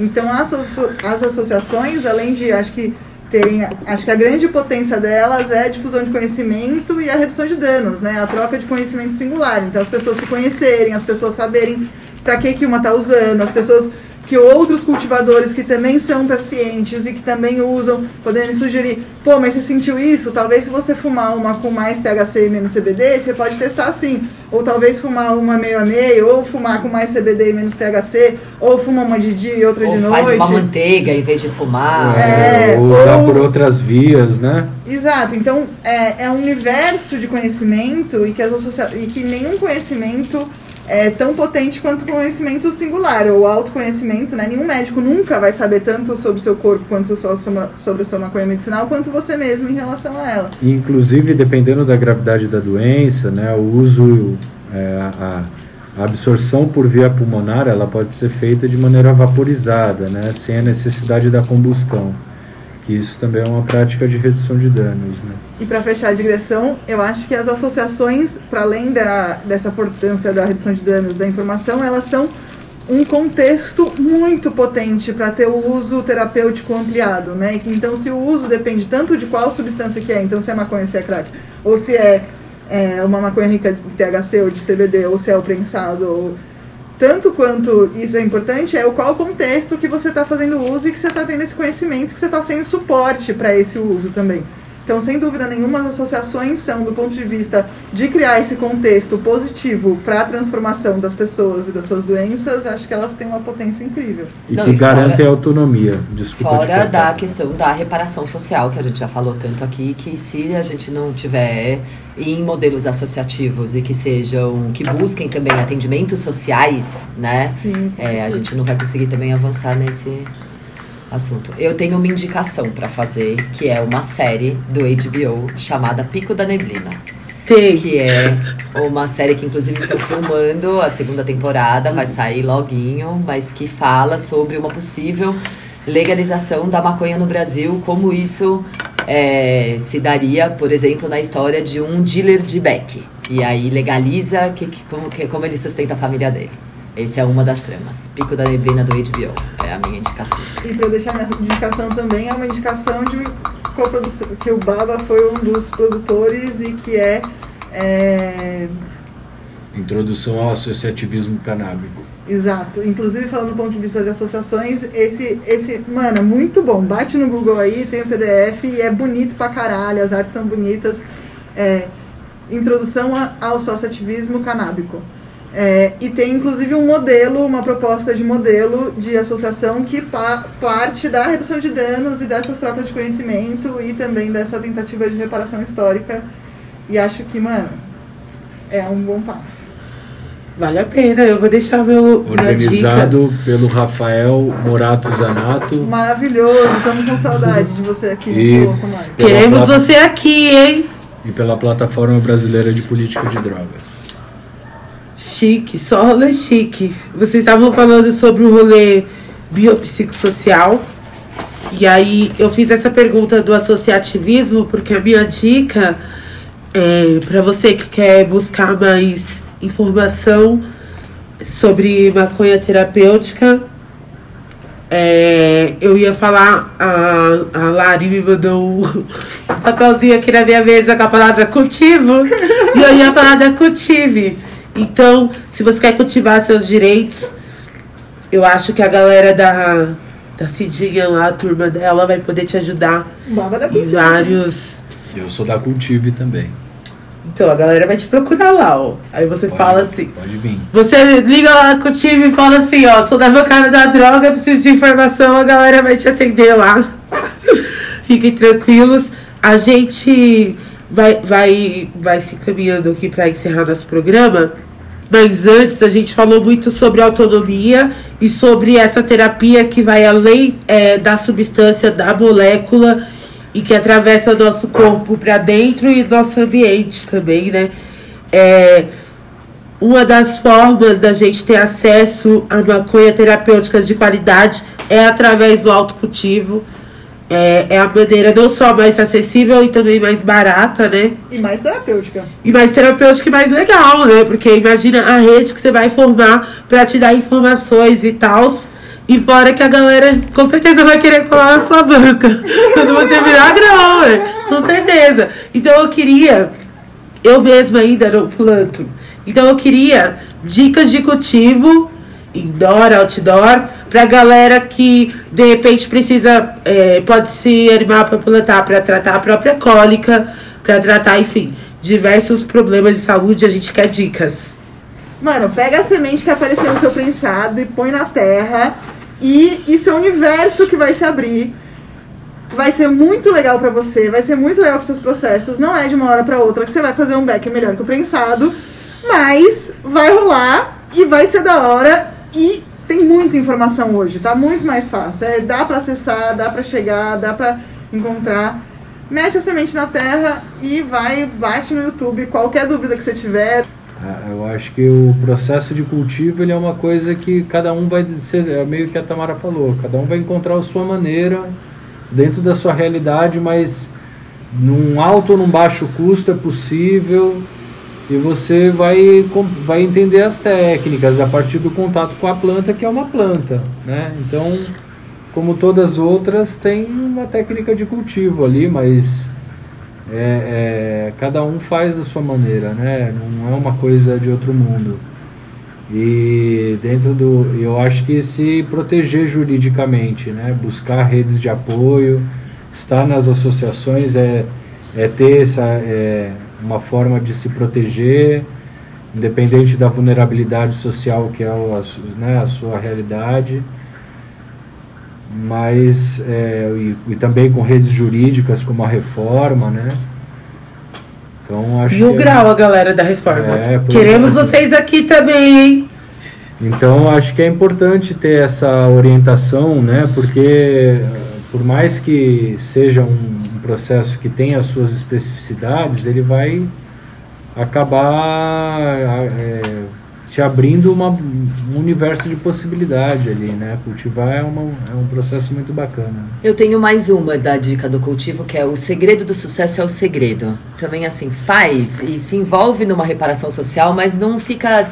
Então as, as associações, além de acho que terem, acho que a grande potência delas é a difusão de conhecimento e a redução de danos, né? A troca de conhecimento singular. Então as pessoas se conhecerem, as pessoas saberem para que que uma tá usando, as pessoas que outros cultivadores que também são pacientes e que também usam, podendo me sugerir, pô, mas você sentiu isso? Talvez se você fumar uma com mais THC e menos CBD, você pode testar assim. Ou talvez fumar uma meio a meio, ou fumar com mais CBD e menos THC, ou fumar uma de dia e outra Ou de faz noite. uma manteiga em vez de fumar. É, ou usar ou- por outras vias, né? Exato, então é, é um universo de conhecimento e que, as associa... e que nenhum conhecimento é tão potente quanto o conhecimento singular, ou autoconhecimento, né? Nenhum médico nunca vai saber tanto sobre o seu corpo quanto so- sobre a sua maconha medicinal, quanto você mesmo em relação a ela. Inclusive, dependendo da gravidade da doença, né, o uso, é, a, a absorção por via pulmonar, ela pode ser feita de maneira vaporizada, né, sem a necessidade da combustão. Que isso também é uma prática de redução de danos, né. E para fechar a digressão, eu acho que as associações, para além da, dessa importância da redução de danos da informação, elas são um contexto muito potente para ter o uso terapêutico ampliado, né? Então, se o uso depende tanto de qual substância que é, então se é maconha, se é crack, ou se é, é, uma maconha rica de THC ou de CBD, ou se é o prensado, ou tanto quanto isso é importante, é o qual contexto que você está fazendo uso e que você está tendo esse conhecimento, que você está sendo suporte para esse uso também. Então, sem dúvida nenhuma, as associações são, do ponto de vista de criar esse contexto positivo para a transformação das pessoas e das suas doenças, acho que elas têm uma potência incrível. E Não, que e fora- garante a autonomia. Desculpa Fora da questão da reparação social, que a gente já falou tanto aqui, que se a gente não tiver em modelos associativos e que sejam, que busquem também atendimentos sociais, né? Sim. É, a gente não vai conseguir também avançar nesse assunto. Eu tenho uma indicação pra fazer, que é uma série do HBO chamada Pico da Neblina. Tem. Que é uma série que inclusive estão filmando a segunda temporada, vai sair loguinho, mas que fala sobre uma possível legalização da maconha no Brasil, como isso é, se daria, por exemplo, na história de um dealer de beck. E aí legaliza que, que- como, que, como ele sustenta a família dele. Essa é uma das tramas. Pico da Neblina do HBO. É a minha indicação. E para deixar minha indicação também, é uma indicação de coprodução, que o Baba foi um dos produtores e que é, é Introdução ao associativismo canábico. Exato. Inclusive, falando do ponto de vista de associações, esse, esse, mano, é muito bom. Bate no Google aí, tem o PDF e é bonito pra caralho, as artes são bonitas. É, introdução ao associativismo canábico. É, e tem inclusive um modelo, uma proposta de modelo de associação que pa- parte da redução de danos e dessas trocas de conhecimento e também dessa tentativa de reparação histórica. E acho que, mano, é um bom passo. Vale a pena. Eu vou deixar meu, minha dica. Organizado pelo Rafael Morato Zanato. Maravilhoso, estamos com saudade de você aqui E- um pouco mais. Queremos você aqui, hein? E pela Plataforma Brasileira de Política de Drogas. Chique, só rolê chique. Vocês estavam falando sobre o rolê biopsicossocial. E aí eu fiz essa pergunta do associativismo porque a minha dica é para você que quer buscar mais informação sobre maconha terapêutica. é, eu ia falar, a, a Lari me mandou um papelzinho aqui na minha mesa com a palavra cultivo. e eu ia falar da cultive. Então, se você quer cultivar seus direitos, eu acho que a galera da, da Cidinha lá, a turma dela, vai poder te ajudar Baba da em vários. Eu sou da Cultive também. Então, a galera vai te procurar lá, ó. Aí você Pode- fala assim. Pode vir. Você liga lá com o time e fala assim, ó, sou da bancada da droga, preciso de informação, a galera vai te atender lá. Fiquem tranquilos. A gente vai, vai, vai se caminhando aqui para encerrar nosso programa. Mas antes a gente falou muito sobre autonomia e sobre essa terapia que vai além é, da substância, da molécula e que atravessa nosso corpo para dentro e nosso ambiente também, né? É, uma das formas da gente ter acesso a maconha terapêutica de qualidade é através do autocultivo. É, é a maneira não só mais acessível e também mais barata, né? E mais terapêutica. E mais terapêutica e mais legal, né? Porque imagina a rede que você vai formar pra te dar informações e tal. E fora que a galera com certeza vai querer colar na sua banca. Quando você virar grower. Com certeza. Então eu queria. Eu mesma ainda não planto. Então eu queria dicas de cultivo indoor, outdoor, pra galera que de repente precisa, é, pode se animar para plantar, para tratar a própria cólica, para tratar, enfim, diversos problemas de saúde, a gente quer dicas. Mano, pega a semente que apareceu no seu prensado e põe na terra. E isso é o universo que vai se abrir. Vai ser muito legal pra você, vai ser muito legal com seus processos. Não é de uma hora pra outra que você vai fazer um back melhor que o prensado, mas vai rolar e vai ser da hora. E tem muita informação hoje, tá muito mais fácil. É, dá pra acessar, dá pra chegar, dá pra encontrar. Mete a semente na terra e vai, bate no YouTube. Qualquer dúvida que você tiver, É, Eu acho que o processo de cultivo ele é uma coisa que cada um vai ser, é meio que a Tamara falou, cada um vai encontrar a sua maneira dentro da sua realidade, mas num alto ou num baixo custo é possível e você vai, vai entender as técnicas a partir do contato com a planta, que é uma planta, né? Então, como todas as outras, tem uma técnica de cultivo ali, mas é, é, cada um faz da sua maneira, né? Não é uma coisa de outro mundo. E dentro do, eu acho que se proteger juridicamente, né? Buscar redes de apoio, estar nas associações é, é ter essa é, uma forma de se proteger, independente da vulnerabilidade social que é a, né, a sua realidade mas é, e, e também com redes jurídicas como a reforma, né? Então acho E o que- grau, a galera da reforma. É, Queremos é. vocês aqui também, hein? Então acho que é importante ter essa orientação, né? Porque por mais que seja um, um processo que tenha as suas especificidades, ele vai acabar eh, te abrindo uma, um universo de possibilidade ali, né? Cultivar é, uma, é um processo muito bacana. Eu tenho mais uma da dica do cultivo, que é o segredo do sucesso é o segredo. Também assim, faz e se envolve numa reparação social, mas não fica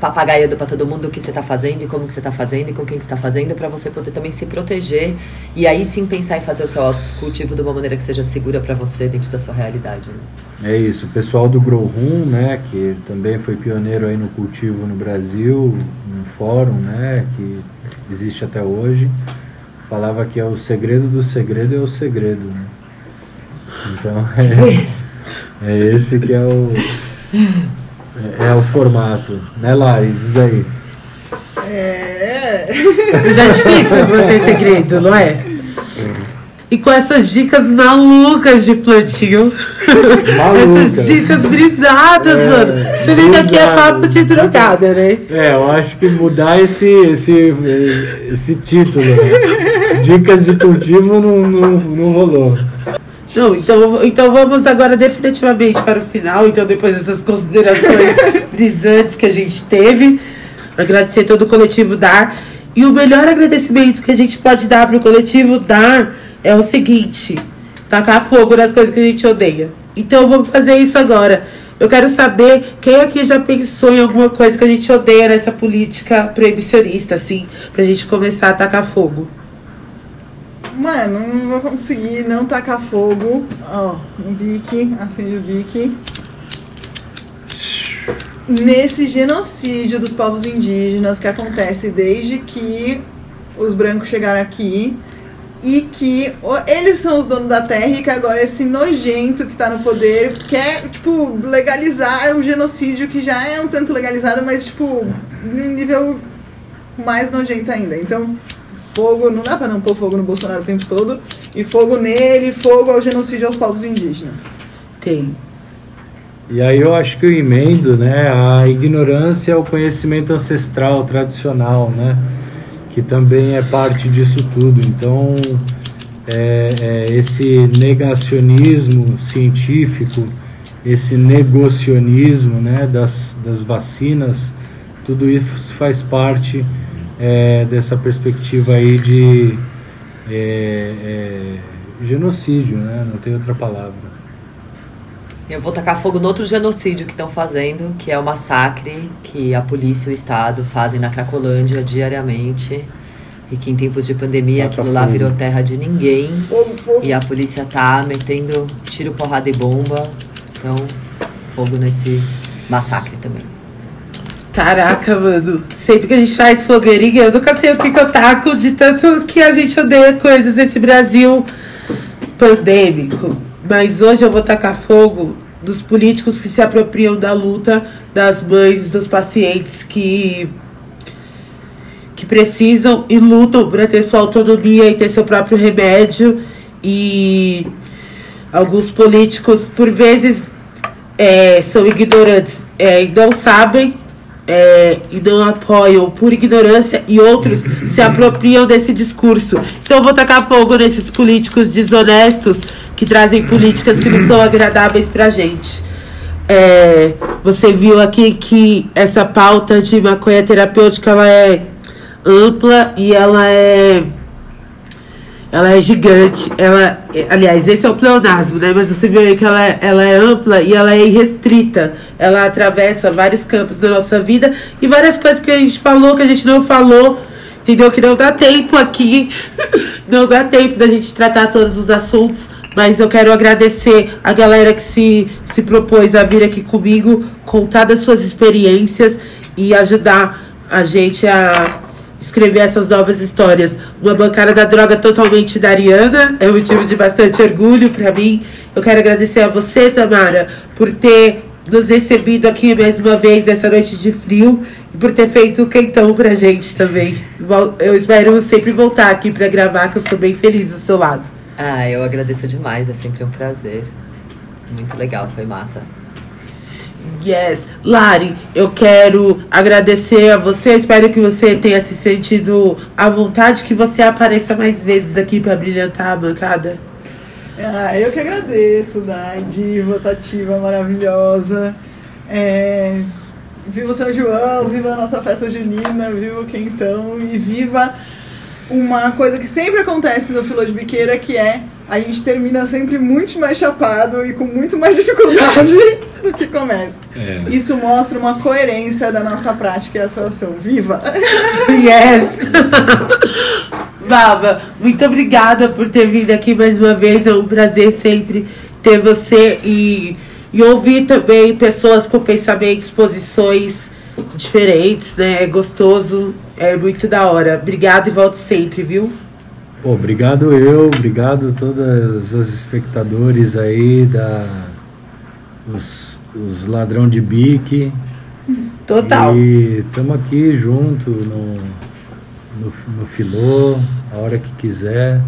papagaiando para todo mundo o que você está fazendo e como que você está fazendo e com quem que está fazendo, para você poder também se proteger e aí sim pensar em fazer o seu autocultivo de uma maneira que seja segura para você dentro da sua realidade. Né? É isso, o pessoal do Grow Room, né, que também foi pioneiro aí no cultivo no Brasil, um fórum, né, que existe até hoje, falava que é o segredo do segredo é o segredo, né? Então é, é esse que é o é, é o formato, né, Lari? Diz aí. é. Mas é difícil manter segredo, não é? E com essas dicas malucas de plantio. Malucas. Essas dicas brisadas, É, mano. Você vê que aqui é papo de drogada, né? É, eu acho que mudar esse esse esse título, né? Dicas de cultivo não, não, não rolou. Não, então, então vamos agora definitivamente para o final. Então, depois dessas considerações brisantes que a gente teve, agradecer todo o coletivo DAR. E o melhor agradecimento que a gente pode dar para o coletivo DAR é o seguinte: tacar fogo nas coisas que a gente odeia. Então, vamos fazer isso agora. Eu quero saber quem aqui já pensou em alguma coisa que a gente odeia nessa política proibicionista, assim, pra gente começar a tacar fogo. Mano, não vou conseguir não tacar fogo. Ó, um bique, acende o bique. Nesse genocídio dos povos indígenas que acontece desde que os brancos chegaram aqui e que eles são os donos da terra e que agora esse nojento que tá no poder quer, tipo, legalizar o genocídio que já é um tanto legalizado, mas, tipo, num nível mais nojento ainda. Então, fogo, não dá pra não pôr fogo no Bolsonaro o tempo todo. E fogo nele, fogo ao genocídio aos povos indígenas. Tem. E aí eu acho que eu emendo, né, a ignorância ao conhecimento ancestral, tradicional, né, que também é parte disso tudo. Então, é, é, esse negacionismo científico, esse negocionismo, né, das, das vacinas, tudo isso faz parte é, dessa perspectiva aí de é, é, genocídio, né, não tem outra palavra. Eu vou tacar fogo no outro genocídio que estão fazendo, que é o massacre que a polícia e o Estado fazem na Cracolândia diariamente. E que em tempos de pandemia aquilo lá fogo. virou terra de ninguém. Fogo, fogo. E a polícia tá metendo tiro, porrada e bomba. Então, fogo nesse massacre também. Caraca, mano. Sempre que a gente faz fogueirinha, eu nunca sei o que, que eu taco de tanto que a gente odeia coisas nesse Brasil pandêmico. Mas hoje eu vou tacar fogo dos políticos que se apropriam da luta das mães, dos pacientes que que precisam e lutam para ter sua autonomia e ter seu próprio remédio e alguns políticos por vezes é, são ignorantes é, e não sabem é, e não apoiam por ignorância e outros se apropriam desse discurso. Então eu vou tacar fogo nesses políticos desonestos que trazem políticas que não são agradáveis pra gente. É, você viu aqui que essa pauta de maconha terapêutica ela é ampla e ela é ela é gigante. Ela, aliás, esse é o pleonasmo, né? Mas você viu aí que ela, ela é ampla e ela é irrestrita. Ela atravessa vários campos da nossa vida e várias coisas que a gente falou, que a gente não falou. Entendeu? Que não dá tempo aqui. Não dá tempo da gente tratar todos os assuntos. Mas eu quero agradecer a galera que se, se propôs a vir aqui comigo, contar das suas experiências e ajudar a gente a escrever essas novas histórias. Uma bancada da droga totalmente da Ariana, é um motivo de bastante orgulho para mim. Eu quero agradecer a você, Tamara, por ter nos recebido aqui mais uma vez nessa noite de frio e por ter feito o quentão pra gente também. Eu espero sempre voltar aqui para gravar, que eu sou bem feliz do seu lado. Ah, eu agradeço demais, é sempre um prazer. Muito legal, foi massa. Yes. Lari, eu quero agradecer a você. Espero que você tenha se sentido à vontade, que você apareça mais vezes aqui para brilhantar a bancada. Ah, eu que agradeço, Dai, diva, sativa maravilhosa. É, viva o São João, viva a nossa festa junina, viva o Quentão e viva uma coisa que sempre acontece no Filo de Biqueira, que é a gente termina sempre muito mais chapado e com muito mais dificuldade do que começa. É. Isso mostra uma coerência da nossa prática e atuação. Viva! Yes! Baba, muito obrigada por ter vindo aqui mais uma vez. É um prazer sempre ter você e, e ouvir também pessoas com pensamentos, posições diferentes, né? É gostoso, é muito da hora. Obrigada e volte sempre, viu? Pô, obrigado eu, obrigado todos os espectadores aí da os, os ladrão de bique. Total. E estamos aqui junto no, no, no Filô, a hora que quiser.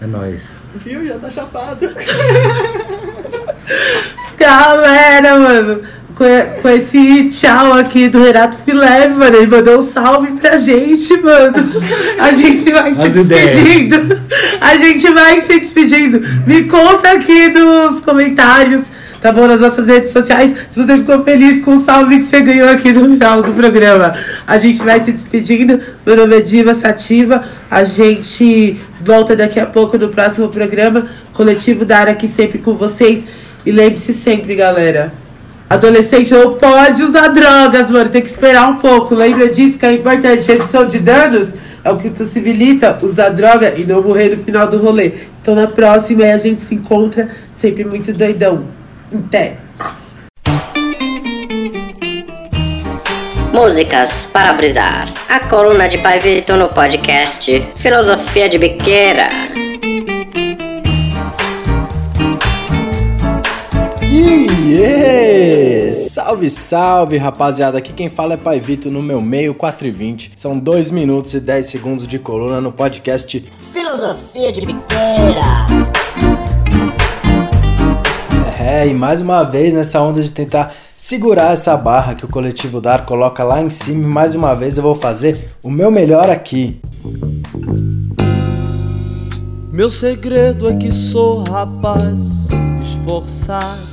É nóis. Viu? Já tá chapado. Galera, mano com, com esse tchau aqui do Renato Fileve, mano. Ele mandou um salve pra gente, mano. A gente vai se despedindo. A gente vai se despedindo. Me conta aqui nos comentários, tá bom? Nas nossas redes sociais, se você ficou feliz com o salve que você ganhou aqui no final do programa. A gente vai se despedindo. Meu nome é Diva Sativa. A gente volta daqui a pouco no próximo programa. Coletivo Dar aqui sempre com vocês. E lembre-se sempre, galera. Adolescente não pode usar drogas, mano. Tem que esperar um pouco. Lembra disso que é importante. Redução de danos é o que possibilita usar droga e não morrer no final do rolê. Então na próxima a gente se encontra sempre muito doidão. Até. Músicas para brisar. A coluna de Pai Vitor no podcast Filosofia de Biqueira. Yeah! Salve, salve, rapaziada. Aqui quem fala é Pai Vito no meu meio 4 e 20. São 2 minutos e 10 segundos de coluna no podcast Filosofia de Biqueira. É, e mais uma vez nessa onda de tentar segurar essa barra que o coletivo Dar coloca lá em cima, mais uma vez eu vou fazer o meu melhor aqui. Meu segredo é que sou rapaz esforçado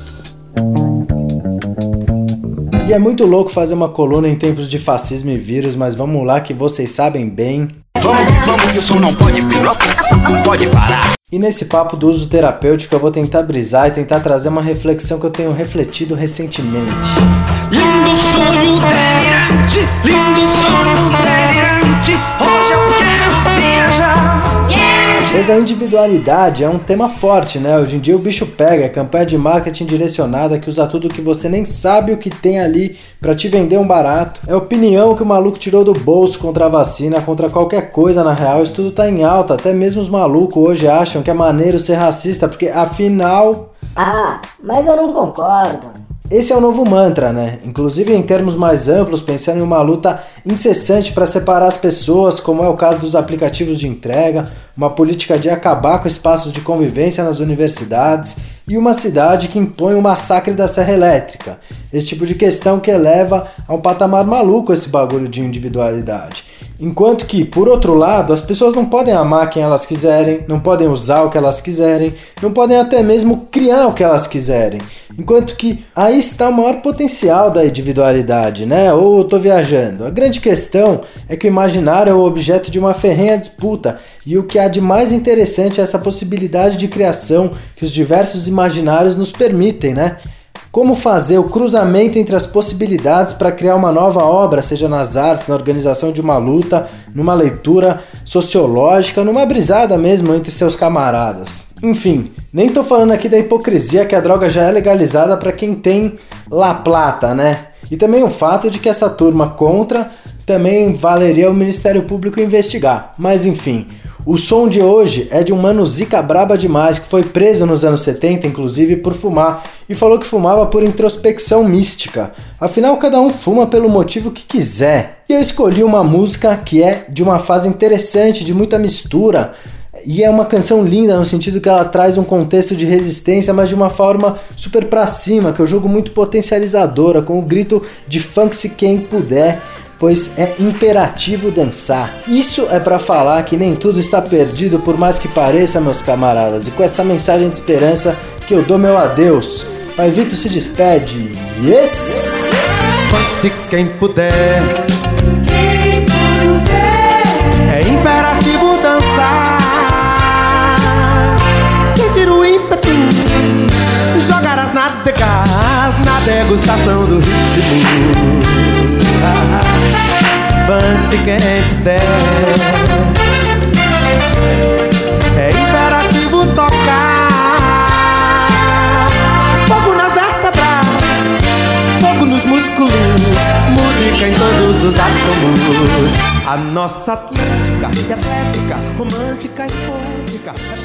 e é muito louco fazer uma coluna em tempos de fascismo e vírus, mas vamos lá que vocês sabem bem. Vamos, vamos que o som não pode pode parar. E nesse papo do uso terapêutico eu vou tentar brisar e tentar trazer uma reflexão que eu tenho refletido recentemente. Lindo sonho delirante, lindo sonho delirante, hoje Pois a individualidade é um tema forte, né? Hoje em dia o bicho pega, é campanha de marketing direcionada que usa tudo que você nem sabe o que tem ali para te vender um barato. É opinião que o maluco tirou do bolso contra a vacina, contra qualquer coisa na real. Isso tudo tá em alta. Até mesmo os malucos hoje acham que é maneiro ser racista, porque afinal. Ah, mas eu não concordo. Esse é o novo mantra, né? Inclusive em termos mais amplos, pensando em uma luta incessante para separar as pessoas, como é o caso dos aplicativos de entrega, uma política de acabar com espaços de convivência nas universidades e uma cidade que impõe o massacre da serra elétrica. Esse tipo de questão que eleva a um patamar maluco esse bagulho de individualidade. Enquanto que, por outro lado, as pessoas não podem amar quem elas quiserem, não podem usar o que elas quiserem, não podem até mesmo criar o que elas quiserem. Enquanto que aí está o maior potencial da individualidade, né? Ou eu tô viajando. A grande questão é que o imaginário é o objeto de uma ferrenha disputa, e o que há de mais interessante é essa possibilidade de criação que os diversos imaginários nos permitem, né? Como fazer o cruzamento entre as possibilidades para criar uma nova obra, seja nas artes, na organização de uma luta, numa leitura sociológica, numa brisada mesmo entre seus camaradas. Enfim, nem tô falando aqui da hipocrisia que a droga já é legalizada para quem tem La Plata, né? E também o fato de que essa turma contra também valeria o Ministério Público investigar. Mas enfim, o som de hoje é de um mano zica braba demais que foi preso nos anos 70, inclusive, por fumar e falou que fumava por introspecção mística. Afinal, cada um fuma pelo motivo que quiser. E eu escolhi uma música que é de uma fase interessante, de muita mistura. E é uma canção linda no sentido que ela traz um contexto de resistência, mas de uma forma super pra cima, que eu jogo muito potencializadora, com o grito de funk se quem puder pois é imperativo dançar. Isso é para falar que nem tudo está perdido, por mais que pareça, meus camaradas. E com essa mensagem de esperança que eu dou meu adeus. Pai Vitor se despede. Yes! Se quem puder, degustação do ritmo. Avance quem puder. É imperativo tocar fogo nas vértebras, fogo nos músculos, música em todos os átomos. A nossa Atlântica, é atlética, romântica e poética.